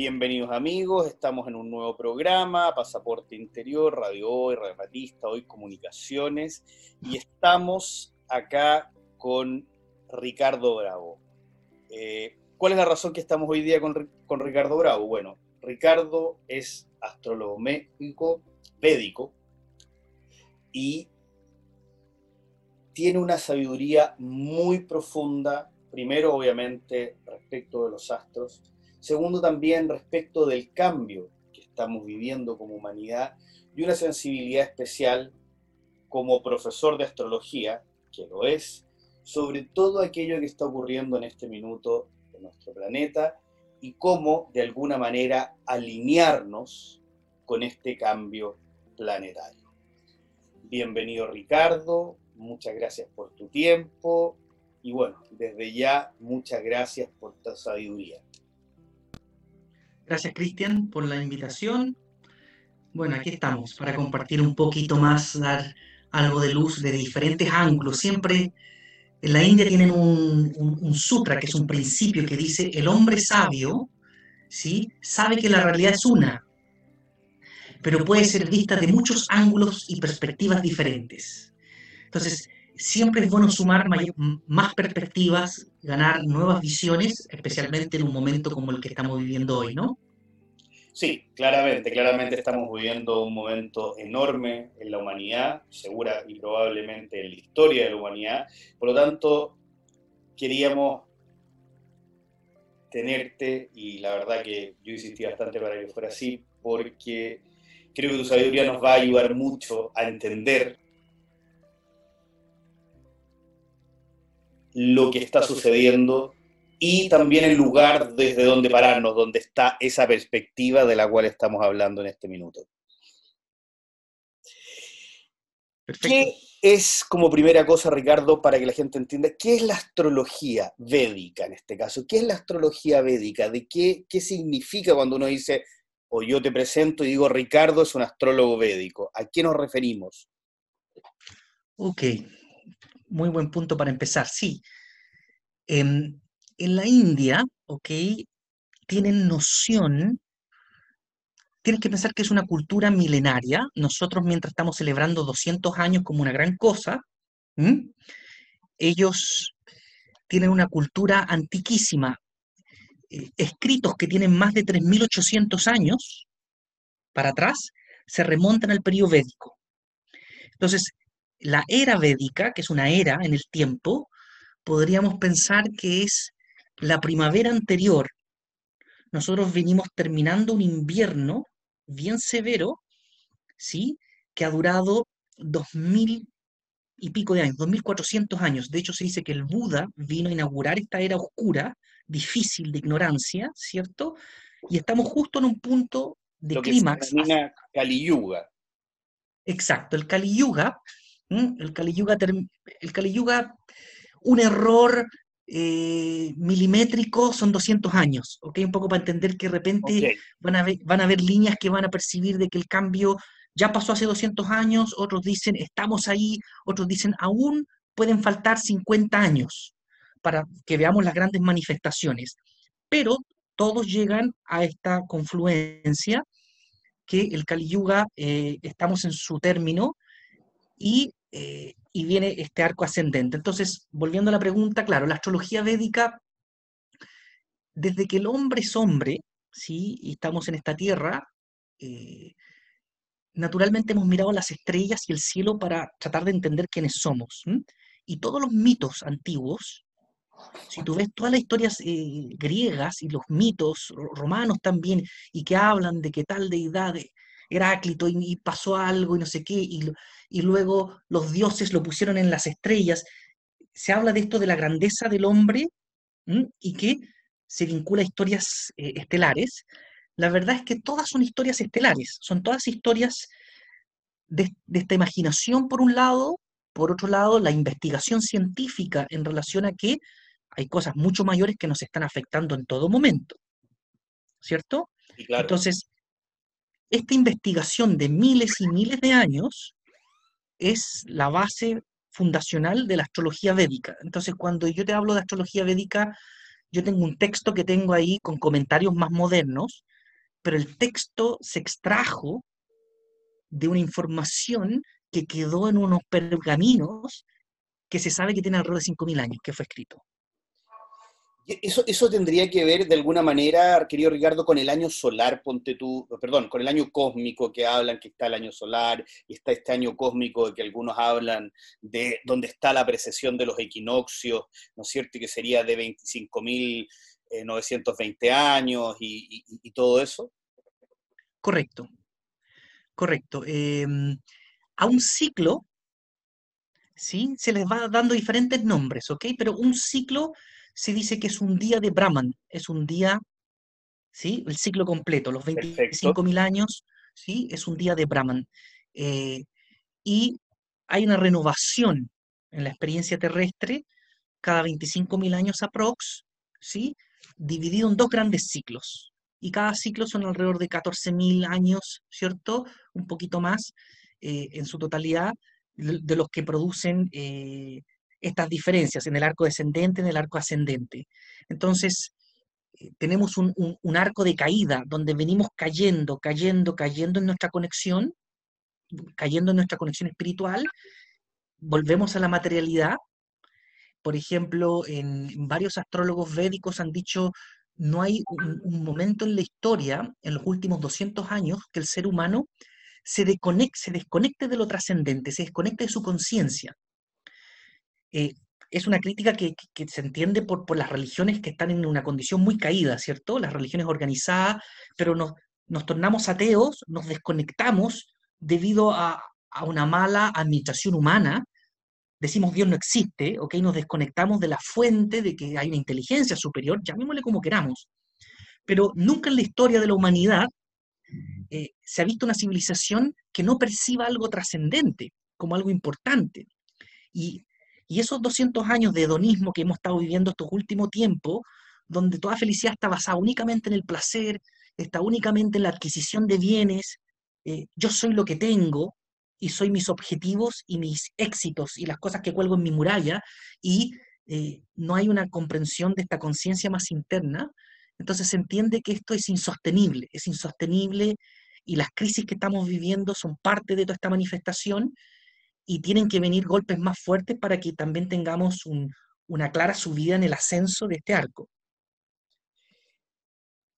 Bienvenidos amigos, estamos en un nuevo programa, Pasaporte Interior, Radio Hoy, Radio Ratista, Hoy Comunicaciones, y estamos acá con Ricardo Bravo. Eh, ¿Cuál es la razón que estamos hoy día con, con Ricardo Bravo? Bueno, Ricardo es astrólogo médico, védico, y tiene una sabiduría muy profunda, primero obviamente respecto de los astros, segundo también respecto del cambio que estamos viviendo como humanidad y una sensibilidad especial como profesor de astrología, que lo es, sobre todo aquello que está ocurriendo en este minuto en nuestro planeta y cómo de alguna manera alinearnos con este cambio planetario. Bienvenido Ricardo, muchas gracias por tu tiempo y bueno, desde ya muchas gracias por tu sabiduría. Gracias Cristian por la invitación. Bueno, aquí estamos para compartir un poquito más, dar algo de luz de diferentes ángulos. Siempre en la India tienen un, sutra, que es un principio que dice, el hombre sabio ¿sí? sabe que la realidad es una, pero puede ser vista de muchos ángulos y perspectivas diferentes. Entonces, siempre es bueno sumar más perspectivas, ganar nuevas visiones, especialmente en un momento como el que estamos viviendo hoy, ¿no? Sí, claramente, claramente estamos viviendo un momento enorme en la humanidad, segura y probablemente en la historia de la humanidad. Por lo tanto, queríamos tenerte y la verdad que yo insistí bastante para que fuera así, porque creo que tu sabiduría nos va a ayudar mucho a entender lo que está sucediendo y también el lugar desde donde pararnos, donde está esa perspectiva de la cual estamos hablando en este minuto. ¿Qué es, como primera cosa, Ricardo, para que la gente entienda, qué es la astrología védica en este caso? ¿Qué es la astrología védica? ¿De qué, qué significa cuando uno dice, o yo te presento y digo, Ricardo es un astrólogo védico? ¿A qué nos referimos? Ok, muy buen punto para empezar. Sí. Em, en la India, ok, tienen noción, tienes que pensar que es una cultura milenaria. Nosotros, mientras estamos celebrando 200 años como una gran cosa, ellos tienen una cultura antiquísima, eh, escritos que tienen más de 3.800 años para atrás, se remontan al periodo védico. Entonces, la era védica, que es una era en el tiempo, podríamos pensar que es la primavera anterior. Nosotros venimos terminando un invierno bien severo, ¿sí? Que ha durado dos mil y pico de años, dos mil cuatrocientos años. De hecho, se dice que el Buda vino a inaugurar esta era oscura, difícil de ignorancia, ¿cierto? Y estamos justo en un punto de clímax. Kali Yuga. Exacto, el Kali Yuga el Kali Yuga, el Kali Yuga, un error eh, milimétrico son 200 años, ¿ok? Un poco para entender que de repente van, a ver, van a haber líneas que van a percibir de que el cambio ya pasó hace 200 años, otros dicen estamos ahí, otros dicen aún pueden faltar 50 años para que veamos las grandes manifestaciones. Pero todos llegan a esta confluencia que el Kali Yuga eh, estamos en su término y eh, y viene este arco ascendente. Entonces, volviendo a la pregunta, claro, la astrología védica, desde que el hombre es hombre, ¿sí? y estamos en esta tierra, eh, naturalmente hemos mirado las estrellas y el cielo para tratar de entender quiénes somos. Y todos los mitos antiguos, si tú ves todas las historias eh, griegas y los mitos romanos también, y que hablan de que tal deidad Heráclito y, pasó algo y no sé qué, y, y luego los dioses lo pusieron en las estrellas. Se habla de esto de la grandeza del hombre y que se vincula a historias eh, estelares. La verdad es que todas son historias estelares, son todas historias de, esta imaginación por un lado, por otro lado la investigación científica en relación a que hay cosas mucho mayores que nos están afectando en todo momento. ¿Cierto? Entonces, esta investigación de miles y miles de años es la base fundacional de la astrología védica. Entonces, cuando yo te hablo de astrología védica, yo tengo un texto que tengo ahí con comentarios más modernos, pero el texto se extrajo de una información que quedó en unos pergaminos que se sabe que tiene alrededor de 5.000 años que fue escrito. Eso, eso tendría que ver de alguna manera, querido Ricardo, con el año solar, ponte tú, perdón, con el año cósmico que hablan que está el año solar y está este año cósmico de que algunos hablan de donde está la precesión de los equinoccios, ¿no es cierto? Y que sería de 25.920 eh, años y, todo eso. Correcto, correcto. Em, a un ciclo, ¿sí? Se les va dando diferentes nombres, ¿ok? Pero un ciclo se dice que es un día de Brahman, es un día, ¿sí? El ciclo completo, los 25.000 años, ¿sí? Es un día de Brahman. Eh, y hay una renovación en la experiencia terrestre cada 25.000 años aprox, ¿sí? Dividido en dos grandes ciclos. Y cada ciclo son alrededor de 14.000 años, ¿cierto? Un poquito más eh, en su totalidad, de, los que producen eh, estas diferencias en el arco descendente, en el arco ascendente. Entonces, eh, tenemos un, arco de caída donde venimos cayendo, cayendo, cayendo en nuestra conexión, cayendo en nuestra conexión espiritual, volvemos a la materialidad. Por ejemplo, en, varios astrólogos védicos han dicho, no hay un, un, momento en la historia, en los últimos 200 años, que el ser humano se se desconecte de lo trascendente, se desconecte de su conciencia. Eh, es una crítica que, se entiende por, las religiones que están en una condición muy caída, ¿cierto? Las religiones organizadas, pero nos, nos tornamos ateos, nos desconectamos debido a, a, una mala administración humana, decimos Dios no existe, ¿ok? Nos desconectamos de la fuente de que hay una inteligencia superior, llamémosle como queramos. Pero nunca en la historia de la humanidad eh, se ha visto una civilización que no perciba algo trascendente como algo importante. Y y esos 200 años de hedonismo que hemos estado viviendo estos últimos tiempos, donde toda felicidad está basada únicamente en el placer, está únicamente en la adquisición de bienes, eh, yo soy lo que tengo y soy mis objetivos y mis éxitos y las cosas que cuelgo en mi muralla, y eh, no hay una comprensión de esta conciencia más interna, entonces se entiende que esto es insostenible, es insostenible y las crisis que estamos viviendo son parte de toda esta manifestación y tienen que venir golpes más fuertes para que también tengamos una clara subida en el ascenso de este arco.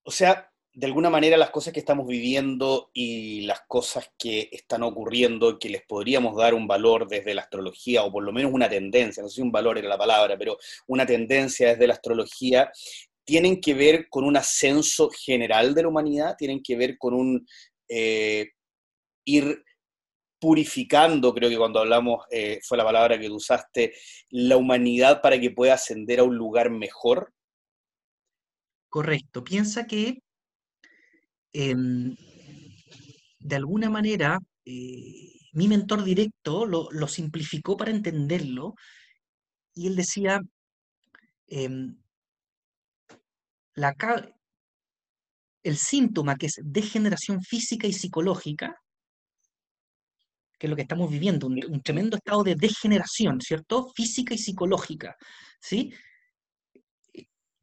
O sea, de alguna manera las cosas que estamos viviendo y las cosas que están ocurriendo, que les podríamos dar un valor desde la astrología, o por lo menos una tendencia, no sé si un valor era la palabra, pero una tendencia desde la astrología, tienen que ver con un ascenso general de la humanidad, tienen que ver con un eh, ir purificando, creo que cuando hablamos, eh, fue la palabra que usaste, la humanidad para que pueda ascender a un lugar mejor? Correcto. Piensa que em, de alguna manera eh, mi mentor directo lo, simplificó para entenderlo y él decía, em, el síntoma que es degeneración física y psicológica que es lo que estamos viviendo, un, tremendo estado de degeneración, ¿cierto? Física y psicológica, ¿sí?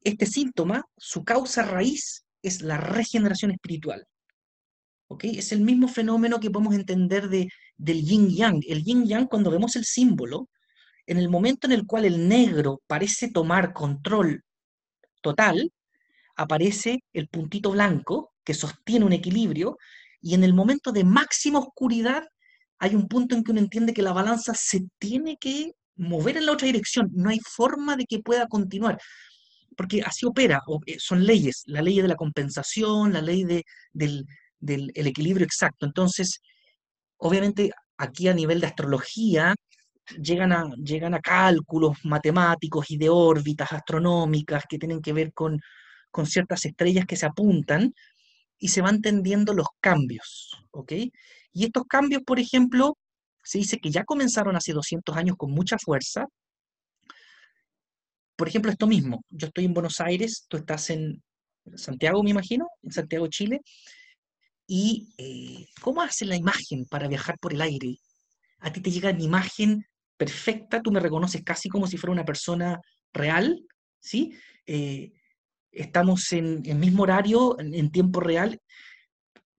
Este síntoma, su causa raíz es la regeneración espiritual. ¿ok? Es el mismo fenómeno que podemos entender de, del yin-yang. El yin-yang, cuando vemos el símbolo, en el momento en el cual el negro parece tomar control total, aparece el puntito blanco que sostiene un equilibrio, y en el momento de máxima oscuridad hay un punto en que uno entiende que la balanza se tiene que mover en la otra dirección, no hay forma de que pueda continuar, porque así opera, eh, son leyes, la ley de la compensación, la ley de, del, equilibrio exacto. Entonces, obviamente aquí a nivel de astrología llegan a, llegan a cálculos matemáticos y de órbitas astronómicas que tienen que ver con, con ciertas estrellas que se apuntan y se van tendiendo los cambios, ¿ok? Y estos cambios, por ejemplo, se dice que ya comenzaron hace 200 años con mucha fuerza. Por ejemplo, esto mismo, yo estoy en Buenos Aires, tú estás en Santiago, me imagino, en Santiago, Chile, y eh, ¿cómo hace la imagen para viajar por el aire? A ti te llega mi imagen perfecta, tú me reconoces casi como si fuera una persona real, ¿sí? Eh, estamos en el mismo horario, en, tiempo real.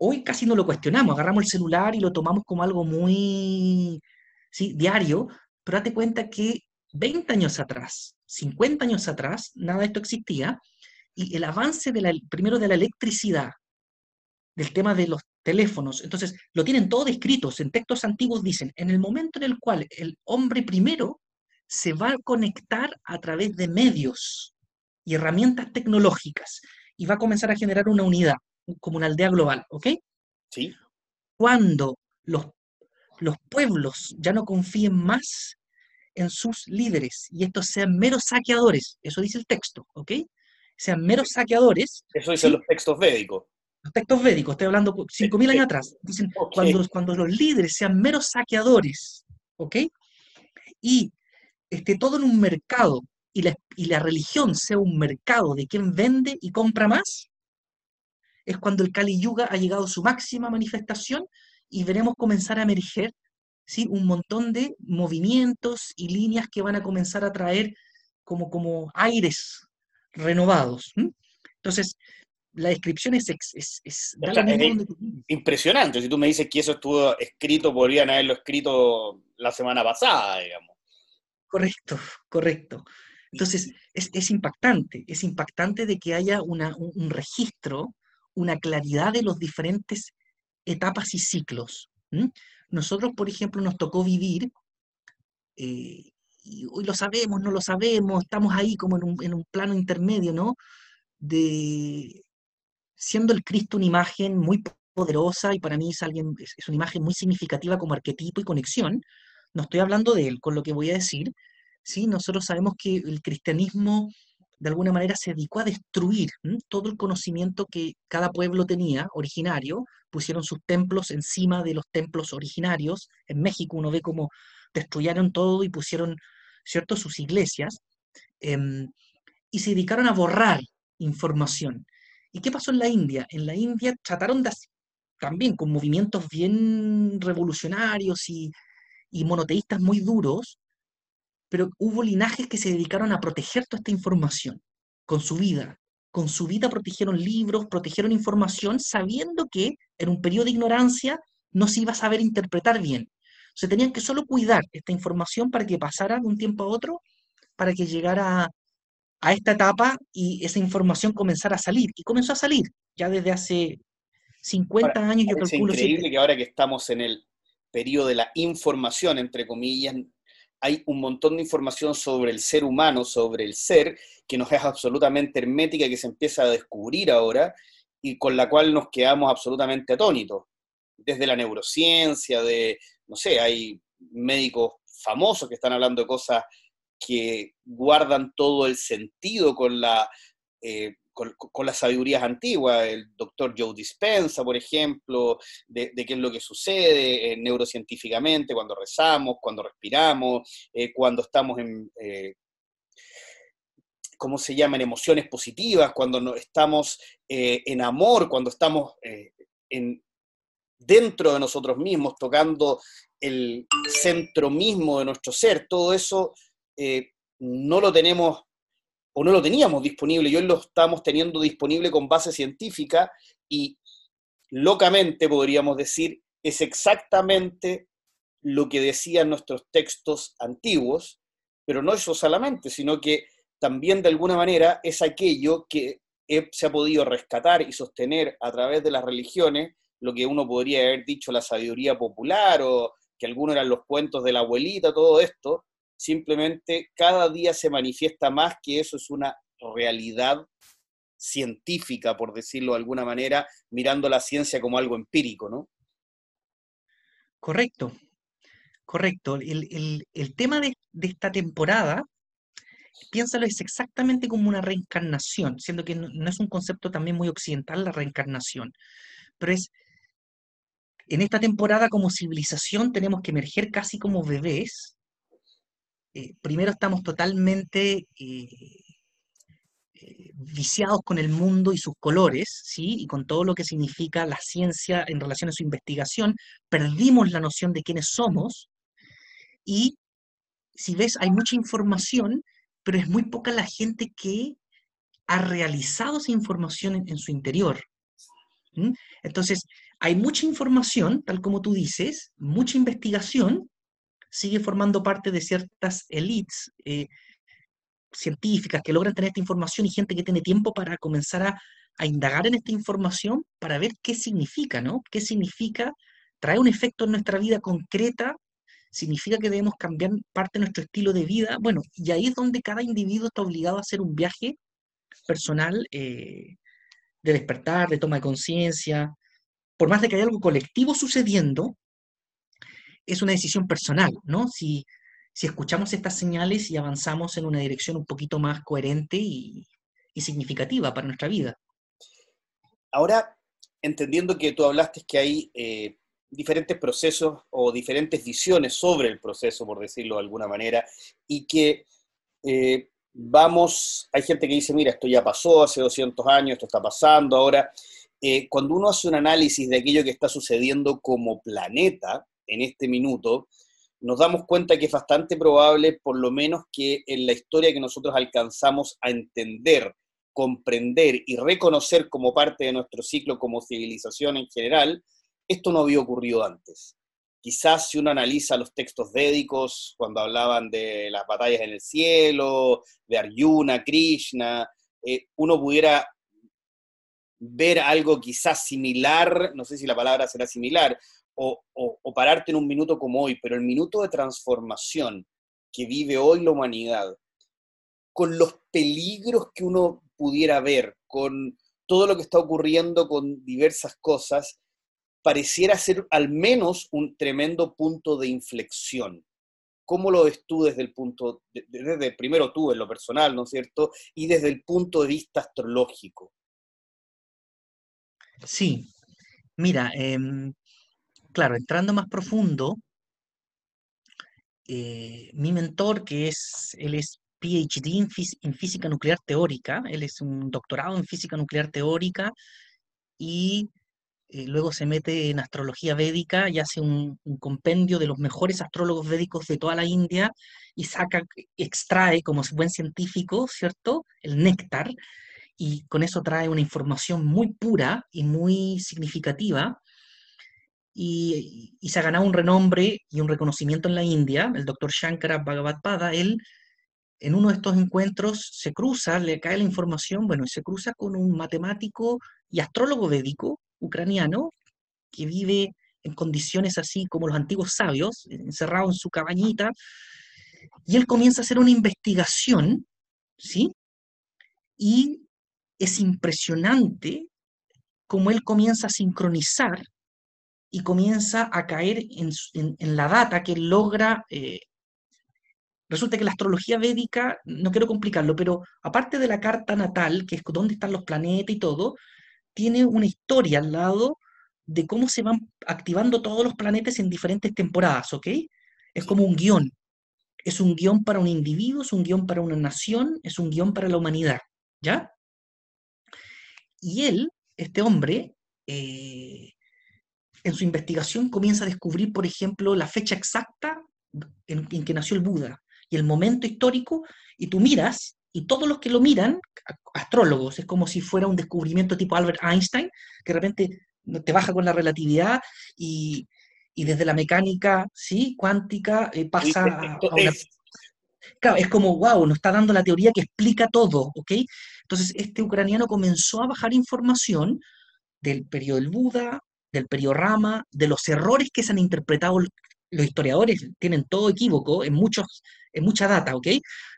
Hoy casi no lo cuestionamos, agarramos el celular y lo tomamos como algo muy ¿sí? diario, pero date cuenta que 20 años atrás, 50 años atrás, nada de esto existía, y el avance de la, primero de la electricidad, del tema de los teléfonos, entonces lo tienen todo descrito, en textos antiguos dicen, en el momento en el cual el hombre primero se va a conectar a través de medios y herramientas tecnológicas y va a comenzar a generar una unidad, como una aldea global, ¿ok? Sí. Cuando los, los pueblos ya no confíen más en sus líderes y estos sean meros saqueadores, eso dice el texto, ¿ok? Sean meros saqueadores. Eso dicen los textos védicos. Los textos védicos, estoy hablando 5.000 años atrás, dicen cuando, cuando los líderes sean meros saqueadores, ¿ok? Y esté todo en un mercado y la, y la religión sea un mercado de quien vende y compra más, es cuando el Kali Yuga ha llegado a su máxima manifestación y veremos comenzar a emerger ¿sí? un montón de movimientos y líneas que van a comenzar a traer como, como aires renovados. Entonces, la descripción es, es, es, impresionante. Si tú me dices que eso estuvo escrito, podrían haberlo escrito la semana pasada, digamos. Correcto, correcto. Entonces, es, impactante, es impactante de que haya una, un, registro, una claridad de los diferentes etapas y ciclos. Nosotros, por ejemplo, nos tocó vivir, eh, y hoy lo sabemos, no lo sabemos, estamos ahí como en un, en un plano intermedio, ¿no? De siendo el Cristo una imagen muy poderosa y para mí es, alguien, es una imagen muy significativa como arquetipo y conexión, no estoy hablando de él con lo que voy a decir, ¿sí? nosotros sabemos que el cristianismo de alguna manera se dedicó a destruir todo el conocimiento que cada pueblo tenía originario, pusieron sus templos encima de los templos originarios, en México uno ve cómo destruyeron todo y pusieron, ¿cierto?, sus iglesias, em, y se dedicaron a borrar información. ¿Y qué pasó en la India? En la India trataron de, también con movimientos bien revolucionarios y, y monoteístas muy duros, pero hubo linajes que se dedicaron a proteger toda esta información con su vida. Con su vida protegieron libros, protegieron información, sabiendo que en un periodo de ignorancia no se iba a saber interpretar bien. Se tenían que solo cuidar esta información para que pasara de un tiempo a otro, para que llegara a esta etapa y esa información comenzara a salir. Y comenzó a salir ya desde hace 50 años, yo calculo. Es increíble que ahora que estamos en el periodo de la información, entre comillas, hay un montón de información sobre el ser humano, sobre el ser, que nos es absolutamente hermética, que se empieza a descubrir ahora y con la cual nos quedamos absolutamente atónitos. Desde la neurociencia, de, no sé, hay médicos famosos que están hablando de cosas que guardan todo el sentido con la eh, con, las sabidurías antiguas, el doctor Joe Dispensa, por ejemplo, de, qué es lo que sucede eh, neurocientíficamente cuando rezamos, cuando respiramos, eh, cuando estamos en, eh, ¿cómo se llaman? Emociones positivas, cuando no, estamos en amor, cuando estamos en, dentro de nosotros mismos, tocando el centro mismo de nuestro ser, todo eso no lo tenemos o no lo teníamos disponible. Y hoy lo estamos teniendo disponible con base científica y locamente podríamos decir es exactamente lo que decían nuestros textos antiguos, pero no eso solamente, sino que también de alguna manera es aquello que se ha podido rescatar y sostener a través de las religiones, lo que uno podría haber dicho la sabiduría popular o que algunos eran los cuentos de la abuelita, todo esto, simplemente cada día se manifiesta más que eso es una realidad científica, por decirlo de alguna manera, mirando la ciencia como algo empírico, ¿no? Correcto, correcto. El, tema de, esta temporada, piénsalo, es exactamente como una reencarnación, siendo que no es un concepto también muy occidental la reencarnación, pero es en esta temporada como civilización tenemos que emerger casi como bebés eh, primero estamos totalmente eh, eh, viciados con el mundo y sus colores, ¿sí? Y con todo lo que significa la ciencia en relación a su investigación, perdimos la noción de quiénes somos y si ves, hay mucha información, pero es muy poca la gente que ha realizado esa información en, su interior. Entonces, hay mucha información, tal como tú dices, mucha investigación, sigue formando parte de ciertas elites eh, científicas que logran tener esta información y gente que tiene tiempo para comenzar a, indagar en esta información para ver qué significa, ¿no? ¿Qué significa? ¿Trae un efecto en nuestra vida concreta? ¿Significa que debemos cambiar parte de nuestro estilo de vida? Bueno, y ahí es donde cada individuo está obligado a hacer un viaje personal eh, de despertar, de toma de conciencia. Por más de que haya algo colectivo sucediendo, es una decisión personal, ¿no? Si, si escuchamos estas señales y avanzamos en una dirección un poquito más coherente y, significativa para nuestra vida. Ahora, entendiendo que tú hablaste que hay eh, diferentes procesos o diferentes visiones sobre el proceso, por decirlo de alguna manera, y que eh, vamos, hay gente que dice, mira, esto ya pasó hace 200 años, esto está pasando ahora. Eh, cuando uno hace un análisis de aquello que está sucediendo como planeta en este minuto, nos damos cuenta que es bastante probable, por lo menos, que en la historia que nosotros alcanzamos a entender, comprender y reconocer como parte de nuestro ciclo como civilización en general, esto no había ocurrido antes. Quizás si uno analiza los textos védicos, cuando hablaban de las batallas en el cielo, de Arjuna, Krishna, eh, uno pudiera ver algo quizás similar, no sé si la palabra será similar, o, pararte en un minuto como hoy, pero el minuto de transformación que vive hoy la humanidad, con los peligros que uno pudiera ver, con todo lo que está ocurriendo con diversas cosas, pareciera ser al menos un tremendo punto de inflexión. ¿Cómo lo ves tú desde el punto, desde primero tú en lo personal, ¿no es cierto? Y desde el punto de vista astrológico. Sí, mira, em, claro, entrando más profundo, eh, mi mentor, que es, él es PhD en, física nuclear teórica, él es un doctorado en física nuclear teórica y eh, luego se mete en astrología védica y hace un, compendio de los mejores astrólogos védicos de toda la India y saca, extrae como buen científico, ¿cierto? El néctar y con eso trae una información muy pura y muy significativa. Y, se ha ganado un renombre y un reconocimiento en la India, el doctor Shankara Bhagavad él en uno de estos encuentros se cruza, le cae la información, bueno, se cruza con un matemático y astrólogo védico ucraniano que vive en condiciones así como los antiguos sabios, encerrado en su cabañita, y él comienza a hacer una investigación, ¿sí? Y es impresionante cómo él comienza a sincronizar y comienza a caer en, la data que logra. Eh, resulta que la astrología védica, no quiero complicarlo, pero aparte de la carta natal, que es dónde están los planetas y todo, tiene una historia al lado de cómo se van activando todos los planetas en diferentes temporadas, ¿ok? Es como un guion. Es un guion para un individuo, es un guion para una nación, es un guion para la humanidad, ¿ya? Y él, este hombre, eh, en su investigación comienza a descubrir, por ejemplo, la fecha exacta en, en, que nació el Buda y el momento histórico, y tú miras y todos los que lo miran, astrólogos, es como si fuera un descubrimiento tipo Albert Einstein, que de repente te baja con la relatividad y, desde la mecánica ¿sí? cuántica eh, pasa a, una... Claro, es como, wow, nos está dando la teoría que explica todo, ¿ok? Entonces, este ucraniano comenzó a bajar información del periodo del Buda, del periodo Rama, de los errores que se han interpretado los historiadores tienen todo equívoco en, muchos, en mucha data, ¿ok?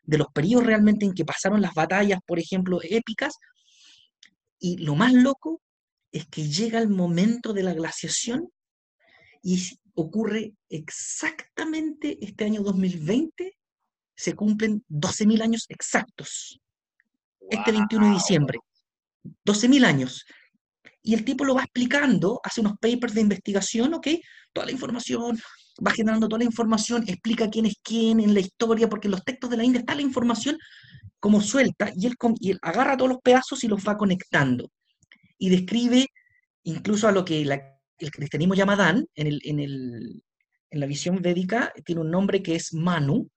De los periodos realmente en que pasaron las batallas, por ejemplo, épicas. Y lo más loco es que llega el momento de la glaciación y ocurre exactamente este año 2020, se cumplen 12.000 años exactos. Este 21 de diciembre. 12.000 años. Y el tipo lo va explicando, hace unos papers de investigación, ¿ok? Toda la información, va generando toda la información, explica quién es quién en la historia, porque en los textos de la India está la información como suelta, y él, y agarra todos los pedazos y los va conectando. Y describe incluso a lo que el cristianismo llama Dan, en, en, la visión védica, tiene un nombre que es Manu,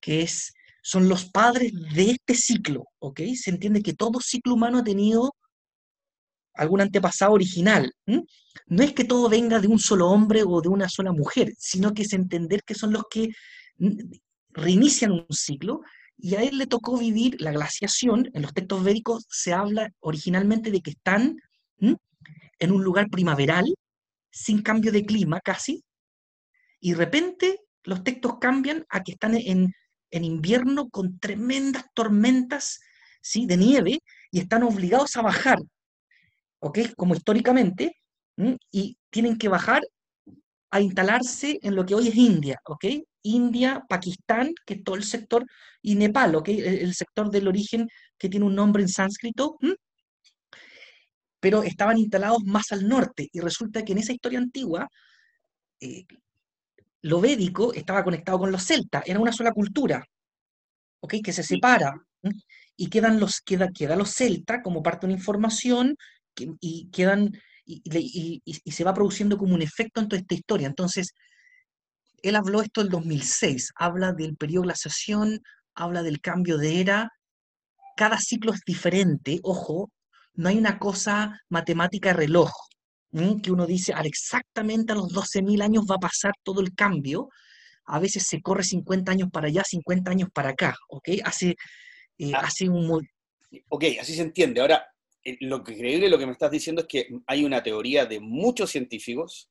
que es son los padres de este ciclo, ¿ok? Se entiende que todo ciclo humano ha tenido algún antepasado original. No es que todo venga de un solo hombre o de una sola mujer, sino que es entender que son los que reinician un ciclo y a él le tocó vivir la glaciación. En los textos védicos se habla originalmente de que están en un lugar primaveral, sin cambio de clima casi, y de repente los textos cambian a que están en, invierno con tremendas tormentas ¿sí? de nieve y están obligados a bajar, ¿ok? Como históricamente, y tienen que bajar a instalarse en lo que hoy es India, ¿ok? India, Pakistán, que es todo el sector, y Nepal, ¿ok? El, sector del origen que tiene un nombre en sánscrito, pero estaban instalados más al norte, y resulta que en esa historia antigua, eh, lo védico estaba conectado con los celtas, era una sola cultura, ¿ok? Que se separa, y quedan los, queda, queda los celtas como parte de una información, y quedan y, se va produciendo como un efecto en toda esta historia. Entonces, él habló esto del 2006, habla del periodo de glaciación, habla del cambio de era, cada ciclo es diferente, ojo, no hay una cosa matemática reloj, que uno dice, al exactamente a los 12.000 años va a pasar todo el cambio, a veces se corre 50 años para allá, 50 años para acá, ¿ok? Hace, eh, ah. hace un... Ok, así se entiende. Ahora, lo que increíble lo que me estás diciendo es que hay una teoría de muchos científicos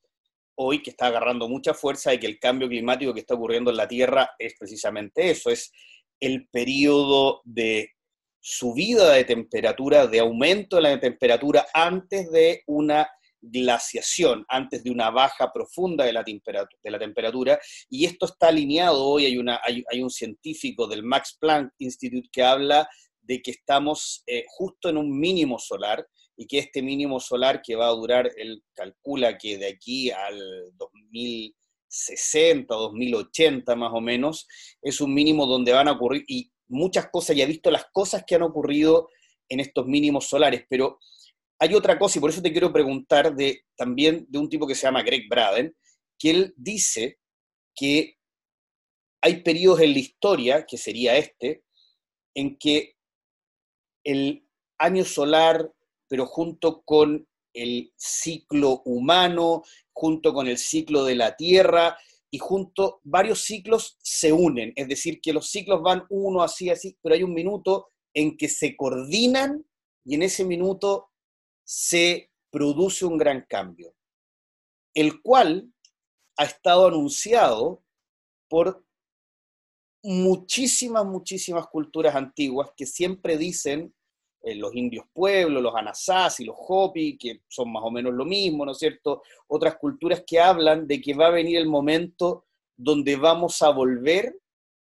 hoy que está agarrando mucha fuerza de que el cambio climático que está ocurriendo en la Tierra es precisamente eso, es el periodo de subida de temperatura, de aumento de la temperatura antes de una glaciación, antes de una baja profunda de la, de la temperatura, y esto está alineado hoy, hay, una, hay, hay un científico del Max Planck Institute que habla de que estamos eh, justo en un mínimo solar y que este mínimo solar que va a durar, él calcula que de aquí al 2060, 2080 más o menos, es un mínimo donde van a ocurrir, y muchas cosas, ya he visto las cosas que han ocurrido en estos mínimos solares, pero hay otra cosa, y por eso te quiero preguntar de, también de un tipo que se llama Greg Braden, que él dice que hay periodos en la historia, que sería este, en que el año solar, pero junto con el ciclo humano, junto con el ciclo de la Tierra, y junto varios ciclos se unen, es decir, que los ciclos van uno así, así, pero hay un minuto en que se coordinan y en ese minuto se produce un gran cambio, el cual ha estado anunciado por muchísimas, muchísimas culturas antiguas que siempre dicen, eh, los indios pueblos, los y los hopi, que son más o menos lo mismo, ¿no es cierto? Otras culturas que hablan de que va a venir el momento donde vamos a volver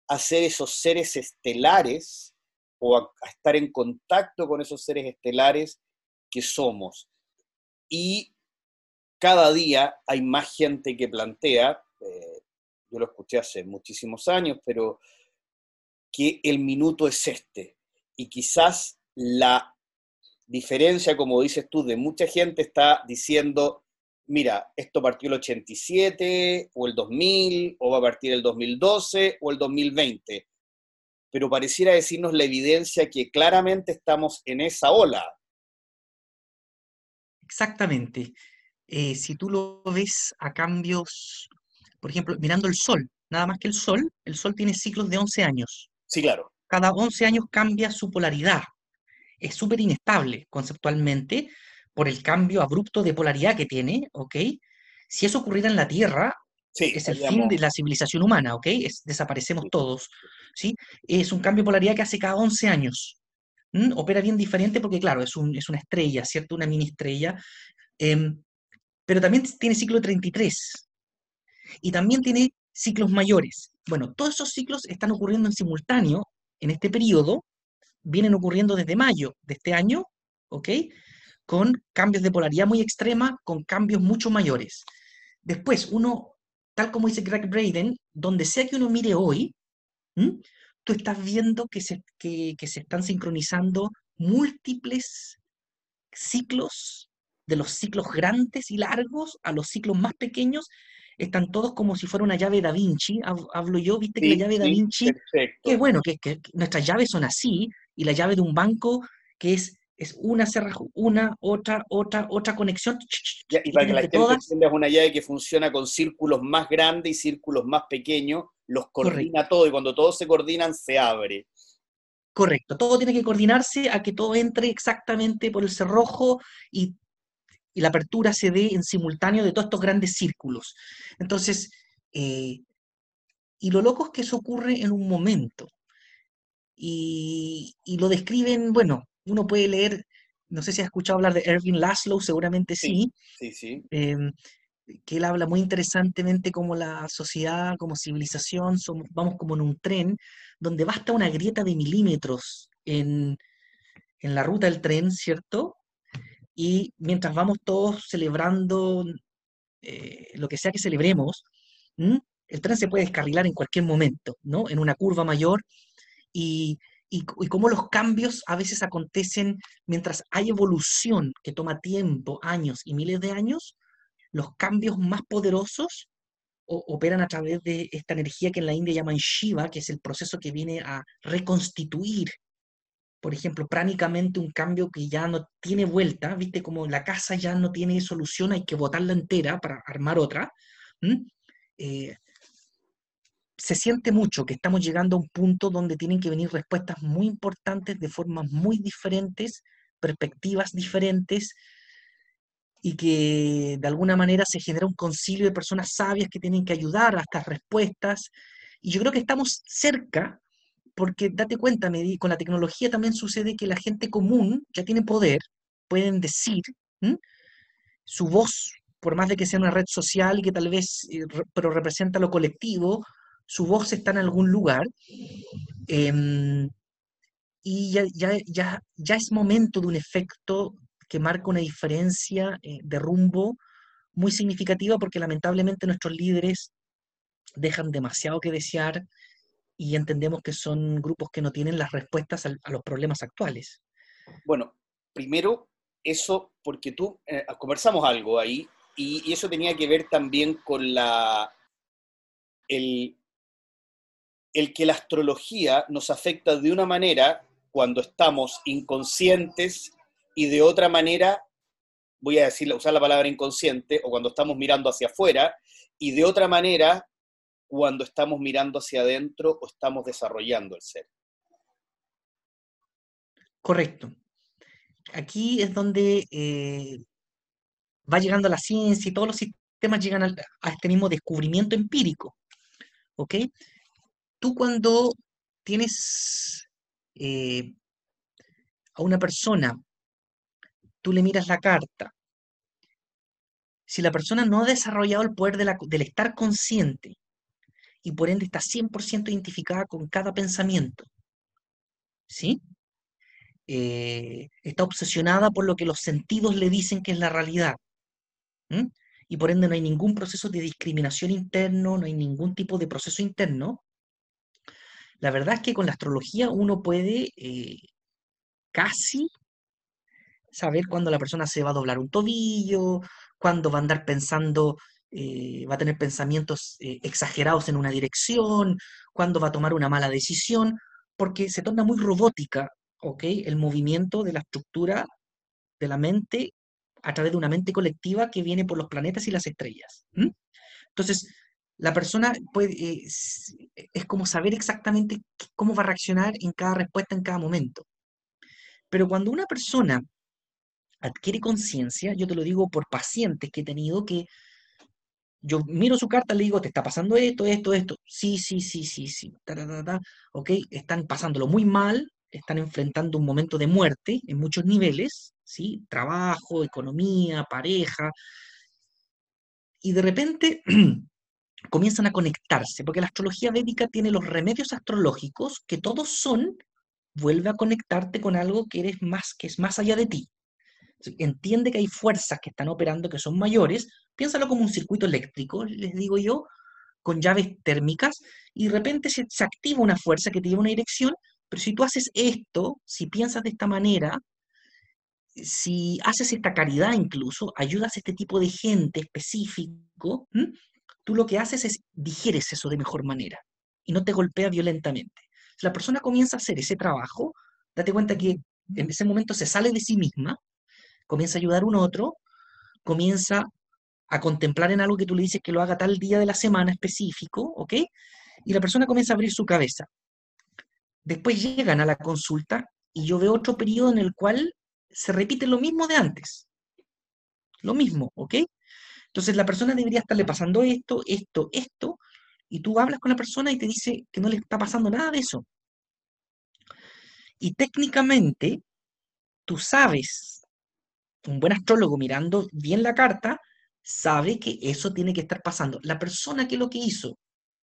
a ser esos seres estelares o a, estar en contacto con esos seres estelares que somos. Y cada día hay más gente que plantea, eh, yo lo escuché hace muchísimos años, pero que el minuto es este. Y quizás la diferencia, como dices tú, de mucha gente está diciendo, mira, esto partió el 87 o el 2000, o va a partir el 2012 o el 2020. Pero pareciera decirnos la evidencia que claramente estamos en esa ola. Exactamente. Eh, si tú lo ves a cambios por ejemplo, mirando el Sol, nada más que el Sol, el Sol tiene ciclos de 11 años. Sí, claro. Cada 11 años cambia su polaridad. Es súper inestable conceptualmente por el cambio abrupto de polaridad que tiene, ¿ok? Si eso ocurriera en la Tierra, es el fin de la civilización humana, ¿ok? desaparecemos todos, ¿sí? Es un cambio de polaridad que hace cada 11 años. Opera bien diferente porque, claro, es, un, es una estrella, ¿cierto? Una mini estrella. Em, pero también tiene ciclo de 33, y también tiene ciclos mayores. Bueno, todos esos ciclos están ocurriendo en simultáneo en este periodo, vienen ocurriendo desde mayo de este año, ¿ok? Con cambios de polaridad muy extrema, con cambios mucho mayores. Después, uno, tal como dice Greg Braden, donde sea que uno mire hoy, tú estás viendo que se, que se están sincronizando múltiples ciclos, de los ciclos grandes y largos a los ciclos más pequeños, están todos como si fuera una llave Da Vinci, hablo yo, viste que la llave Da Vinci, que bueno, que, que, nuestras llaves son así, y la llave de un banco que es, es una una, otra, otra, otra conexión. y, para que la gente entienda, es una llave que funciona con círculos más grandes y círculos más pequeños, los coordina todo, y cuando todos se coordinan, se abre. Correcto, todo tiene que coordinarse a que todo entre exactamente por el cerrojo y, la apertura se dé en simultáneo de todos estos grandes círculos. Entonces, eh, y lo loco es que eso ocurre en un momento. Y, lo describen, bueno, uno puede leer, no sé si has escuchado hablar de Erwin Laszlo, seguramente sí. Sí, sí. Em, que él habla muy interesantemente como la sociedad, como civilización, somos, vamos como en un tren, donde basta una grieta de milímetros en, la ruta del tren, ¿cierto? Y mientras vamos todos celebrando eh, lo que sea que celebremos, el tren se puede descarrilar en cualquier momento, ¿no? En una curva mayor y, y, cómo los cambios a veces acontecen mientras hay evolución que toma tiempo, años y miles de años, los cambios más poderosos operan a través de esta energía que en la India llaman Shiva, que es el proceso que viene a reconstituir, por ejemplo, pránicamente un cambio que ya no tiene vuelta, viste como la casa ya no tiene solución, hay que botarla entera para armar otra se siente mucho que estamos llegando a un punto donde tienen que venir respuestas muy importantes de formas muy diferentes, perspectivas diferentes, y que de alguna manera se genera un concilio de personas sabias que tienen que ayudar a estas respuestas. Y yo creo que estamos cerca, porque date cuenta, con la tecnología también sucede que la gente común ya tiene poder, pueden decir, su voz, por más de que sea una red social y que tal vez, eh, pero representa lo colectivo, su voz está en algún lugar. Em, y ya, ya, ya, es momento de un efecto que marca una diferencia eh, de rumbo muy significativa porque lamentablemente nuestros líderes dejan demasiado que desear y entendemos que son grupos que no tienen las respuestas a, los problemas actuales. Bueno, primero eso porque tú eh, conversamos algo ahí y, y, eso tenía que ver también con la el, el que la astrología nos afecta de una manera cuando estamos inconscientes y de otra manera, voy a decir, usar la palabra inconsciente, o cuando estamos mirando hacia afuera, y de otra manera cuando estamos mirando hacia adentro o estamos desarrollando el ser. Correcto. Aquí es donde eh, va llegando la ciencia y todos los sistemas llegan a este mismo descubrimiento empírico. ¿Ok? tú cuando tienes eh, a una persona, tú le miras la carta, si la persona no ha desarrollado el poder del estar consciente y por ende está 100% identificada con cada pensamiento, ¿sí? Eh, está obsesionada por lo que los sentidos le dicen que es la realidad. Y por ende no hay ningún proceso de discriminación interno, no hay ningún tipo de proceso interno. La verdad es que con la astrología uno puede eh, casi saber cuándo la persona se va a doblar un tobillo, cuándo va a andar pensando, eh, va a tener pensamientos eh, exagerados en una dirección, cuándo va a tomar una mala decisión, porque se torna muy robótica, ¿ok? El movimiento de la estructura de la mente a través de una mente colectiva que viene por los planetas y las estrellas. Entonces, la persona puede, eh, es, como saber exactamente cómo va a reaccionar en cada respuesta, en cada momento. Pero cuando una persona adquiere conciencia, yo te lo digo por pacientes que he tenido que yo miro su carta, le digo, te está pasando esto, esto, esto. Sí, sí, sí, sí, sí. ok, están pasándolo muy mal, están enfrentando un momento de muerte en muchos niveles, ¿sí? Trabajo, economía, pareja. Y de repente comienzan a conectarse, porque la astrología védica tiene los remedios astrológicos que todos son, vuelve a conectarte con algo que eres más, que es más allá de ti. Entiende que hay fuerzas que están operando que son mayores, piénsalo como un circuito eléctrico, les digo yo, con llaves térmicas, y de repente se, se activa una fuerza que te lleva una dirección, pero si tú haces esto, si piensas de esta manera, si haces esta caridad incluso, ayudas a este tipo de gente específico, tú lo que haces es digieres eso de mejor manera y no te golpea violentamente. Si la persona comienza a hacer ese trabajo, date cuenta que en ese momento se sale de sí misma, comienza a ayudar a un otro, comienza a contemplar en algo que tú le dices que lo haga tal día de la semana específico, ¿ok? Y la persona comienza a abrir su cabeza. Después llegan a la consulta y yo veo otro periodo en el cual se repite lo mismo de antes. Lo mismo, ¿ok? Entonces la persona debería estarle pasando esto, esto, esto, y tú hablas con la persona y te dice que no le está pasando nada de eso. Y técnicamente, tú sabes, un buen astrólogo mirando bien la carta, sabe que eso tiene que estar pasando. La persona que lo que hizo,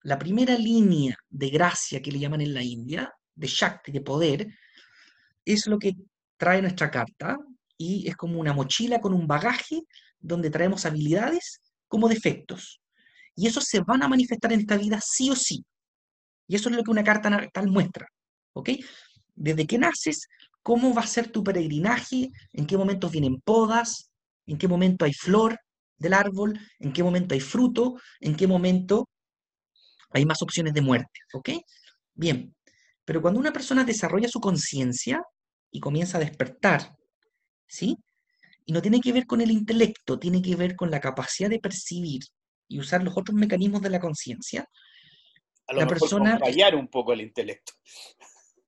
la primera línea de gracia que le llaman en la India, de Shakti, de poder, es lo que trae nuestra carta y es como una mochila con un bagaje donde traemos habilidades como defectos. Y esos se van a manifestar en esta vida sí o sí. Y eso es lo que una carta natal muestra. ¿Ok? Desde que naces, cómo va a ser tu peregrinaje, en qué momentos vienen podas, en qué momento hay flor del árbol, en qué momento hay fruto, en qué momento hay más opciones de muerte. ¿Ok? Bien. Pero cuando una persona desarrolla su conciencia y comienza a despertar, ¿sí? Y no tiene que ver con el intelecto, tiene que ver con la capacidad de percibir y usar los otros mecanismos de la conciencia. A lo la mejor persona un poco el intelecto.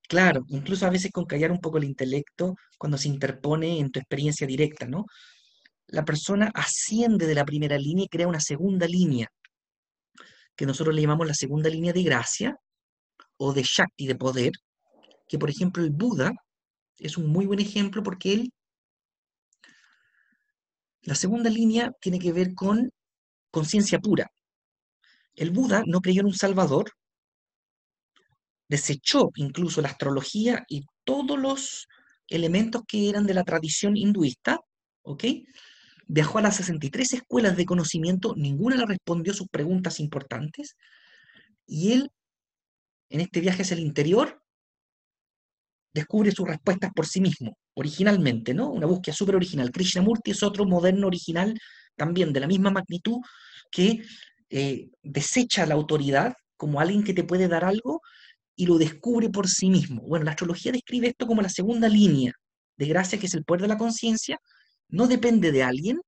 Claro, incluso a veces con callar un poco el intelecto cuando se interpone en tu experiencia directa, ¿no? La persona asciende de la primera línea y crea una segunda línea, que nosotros le llamamos la segunda línea de gracia o de Shakti, de poder, que por ejemplo el Buda es un muy buen ejemplo porque él, la segunda línea tiene que ver con conciencia pura. El Buda no creyó en un Salvador, desechó incluso la astrología y todos los elementos que eran de la tradición hinduista, ¿ok? Viajó a las 63 escuelas de conocimiento, ninguna le respondió sus preguntas importantes, y él, en este viaje hacia el interior, descubre sus respuestas por sí mismo, originalmente, ¿no? Una búsqueda súper original. Krishnamurti es otro moderno original, también de la misma magnitud, que eh, desecha la autoridad como alguien que te puede dar algo y lo descubre por sí mismo. Bueno, la astrología describe esto como la segunda línea de gracia, que es el poder de la conciencia. No depende de alguien,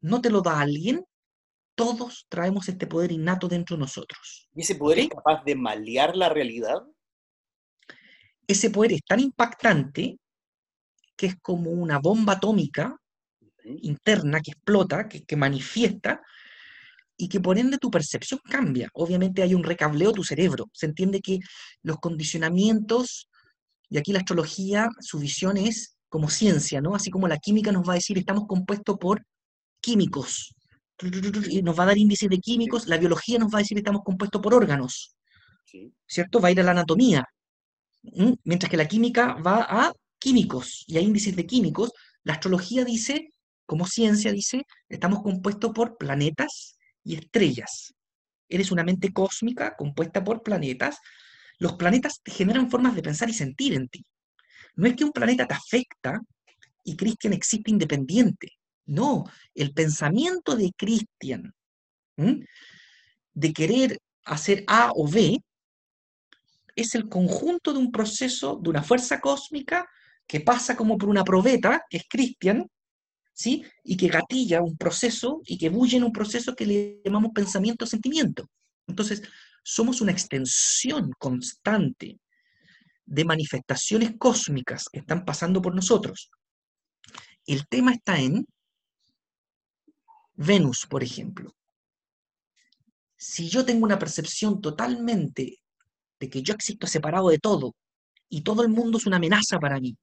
no te lo da alguien, todos traemos este poder innato dentro de nosotros. ¿Y ese poder es capaz de malear la realidad? ese poder es tan impactante que es como una bomba atómica interna que explota, que, manifiesta, y que por ende tu percepción cambia. Obviamente hay un recableo de tu cerebro. Se entiende que los condicionamientos, y aquí la astrología, su visión es como ciencia, ¿no? Así como la química nos va a decir, estamos compuestos por químicos, y nos va a dar índices de químicos, la biología nos va a decir, estamos compuestos por órganos, ¿cierto? Va a ir a la anatomía, Mientras que la química va a químicos y a índices de químicos, la astrología dice, como ciencia dice, estamos compuestos por planetas y estrellas. Eres una mente cósmica compuesta por planetas. Los planetas te generan formas de pensar y sentir en ti. No es que un planeta te afecta y Christian existe independiente. No, el pensamiento de Christian, de querer hacer A o B, es el conjunto de un proceso, de una fuerza cósmica que pasa como por una probeta, que es Christian, ¿sí? Y que gatilla un proceso y que bulle en un proceso que le llamamos pensamiento-sentimiento. Entonces, somos una extensión constante de manifestaciones cósmicas que están pasando por nosotros. El tema está en Venus, por ejemplo. Si yo tengo una percepción totalmente de que yo existo separado de todo y todo el mundo es una amenaza para mí.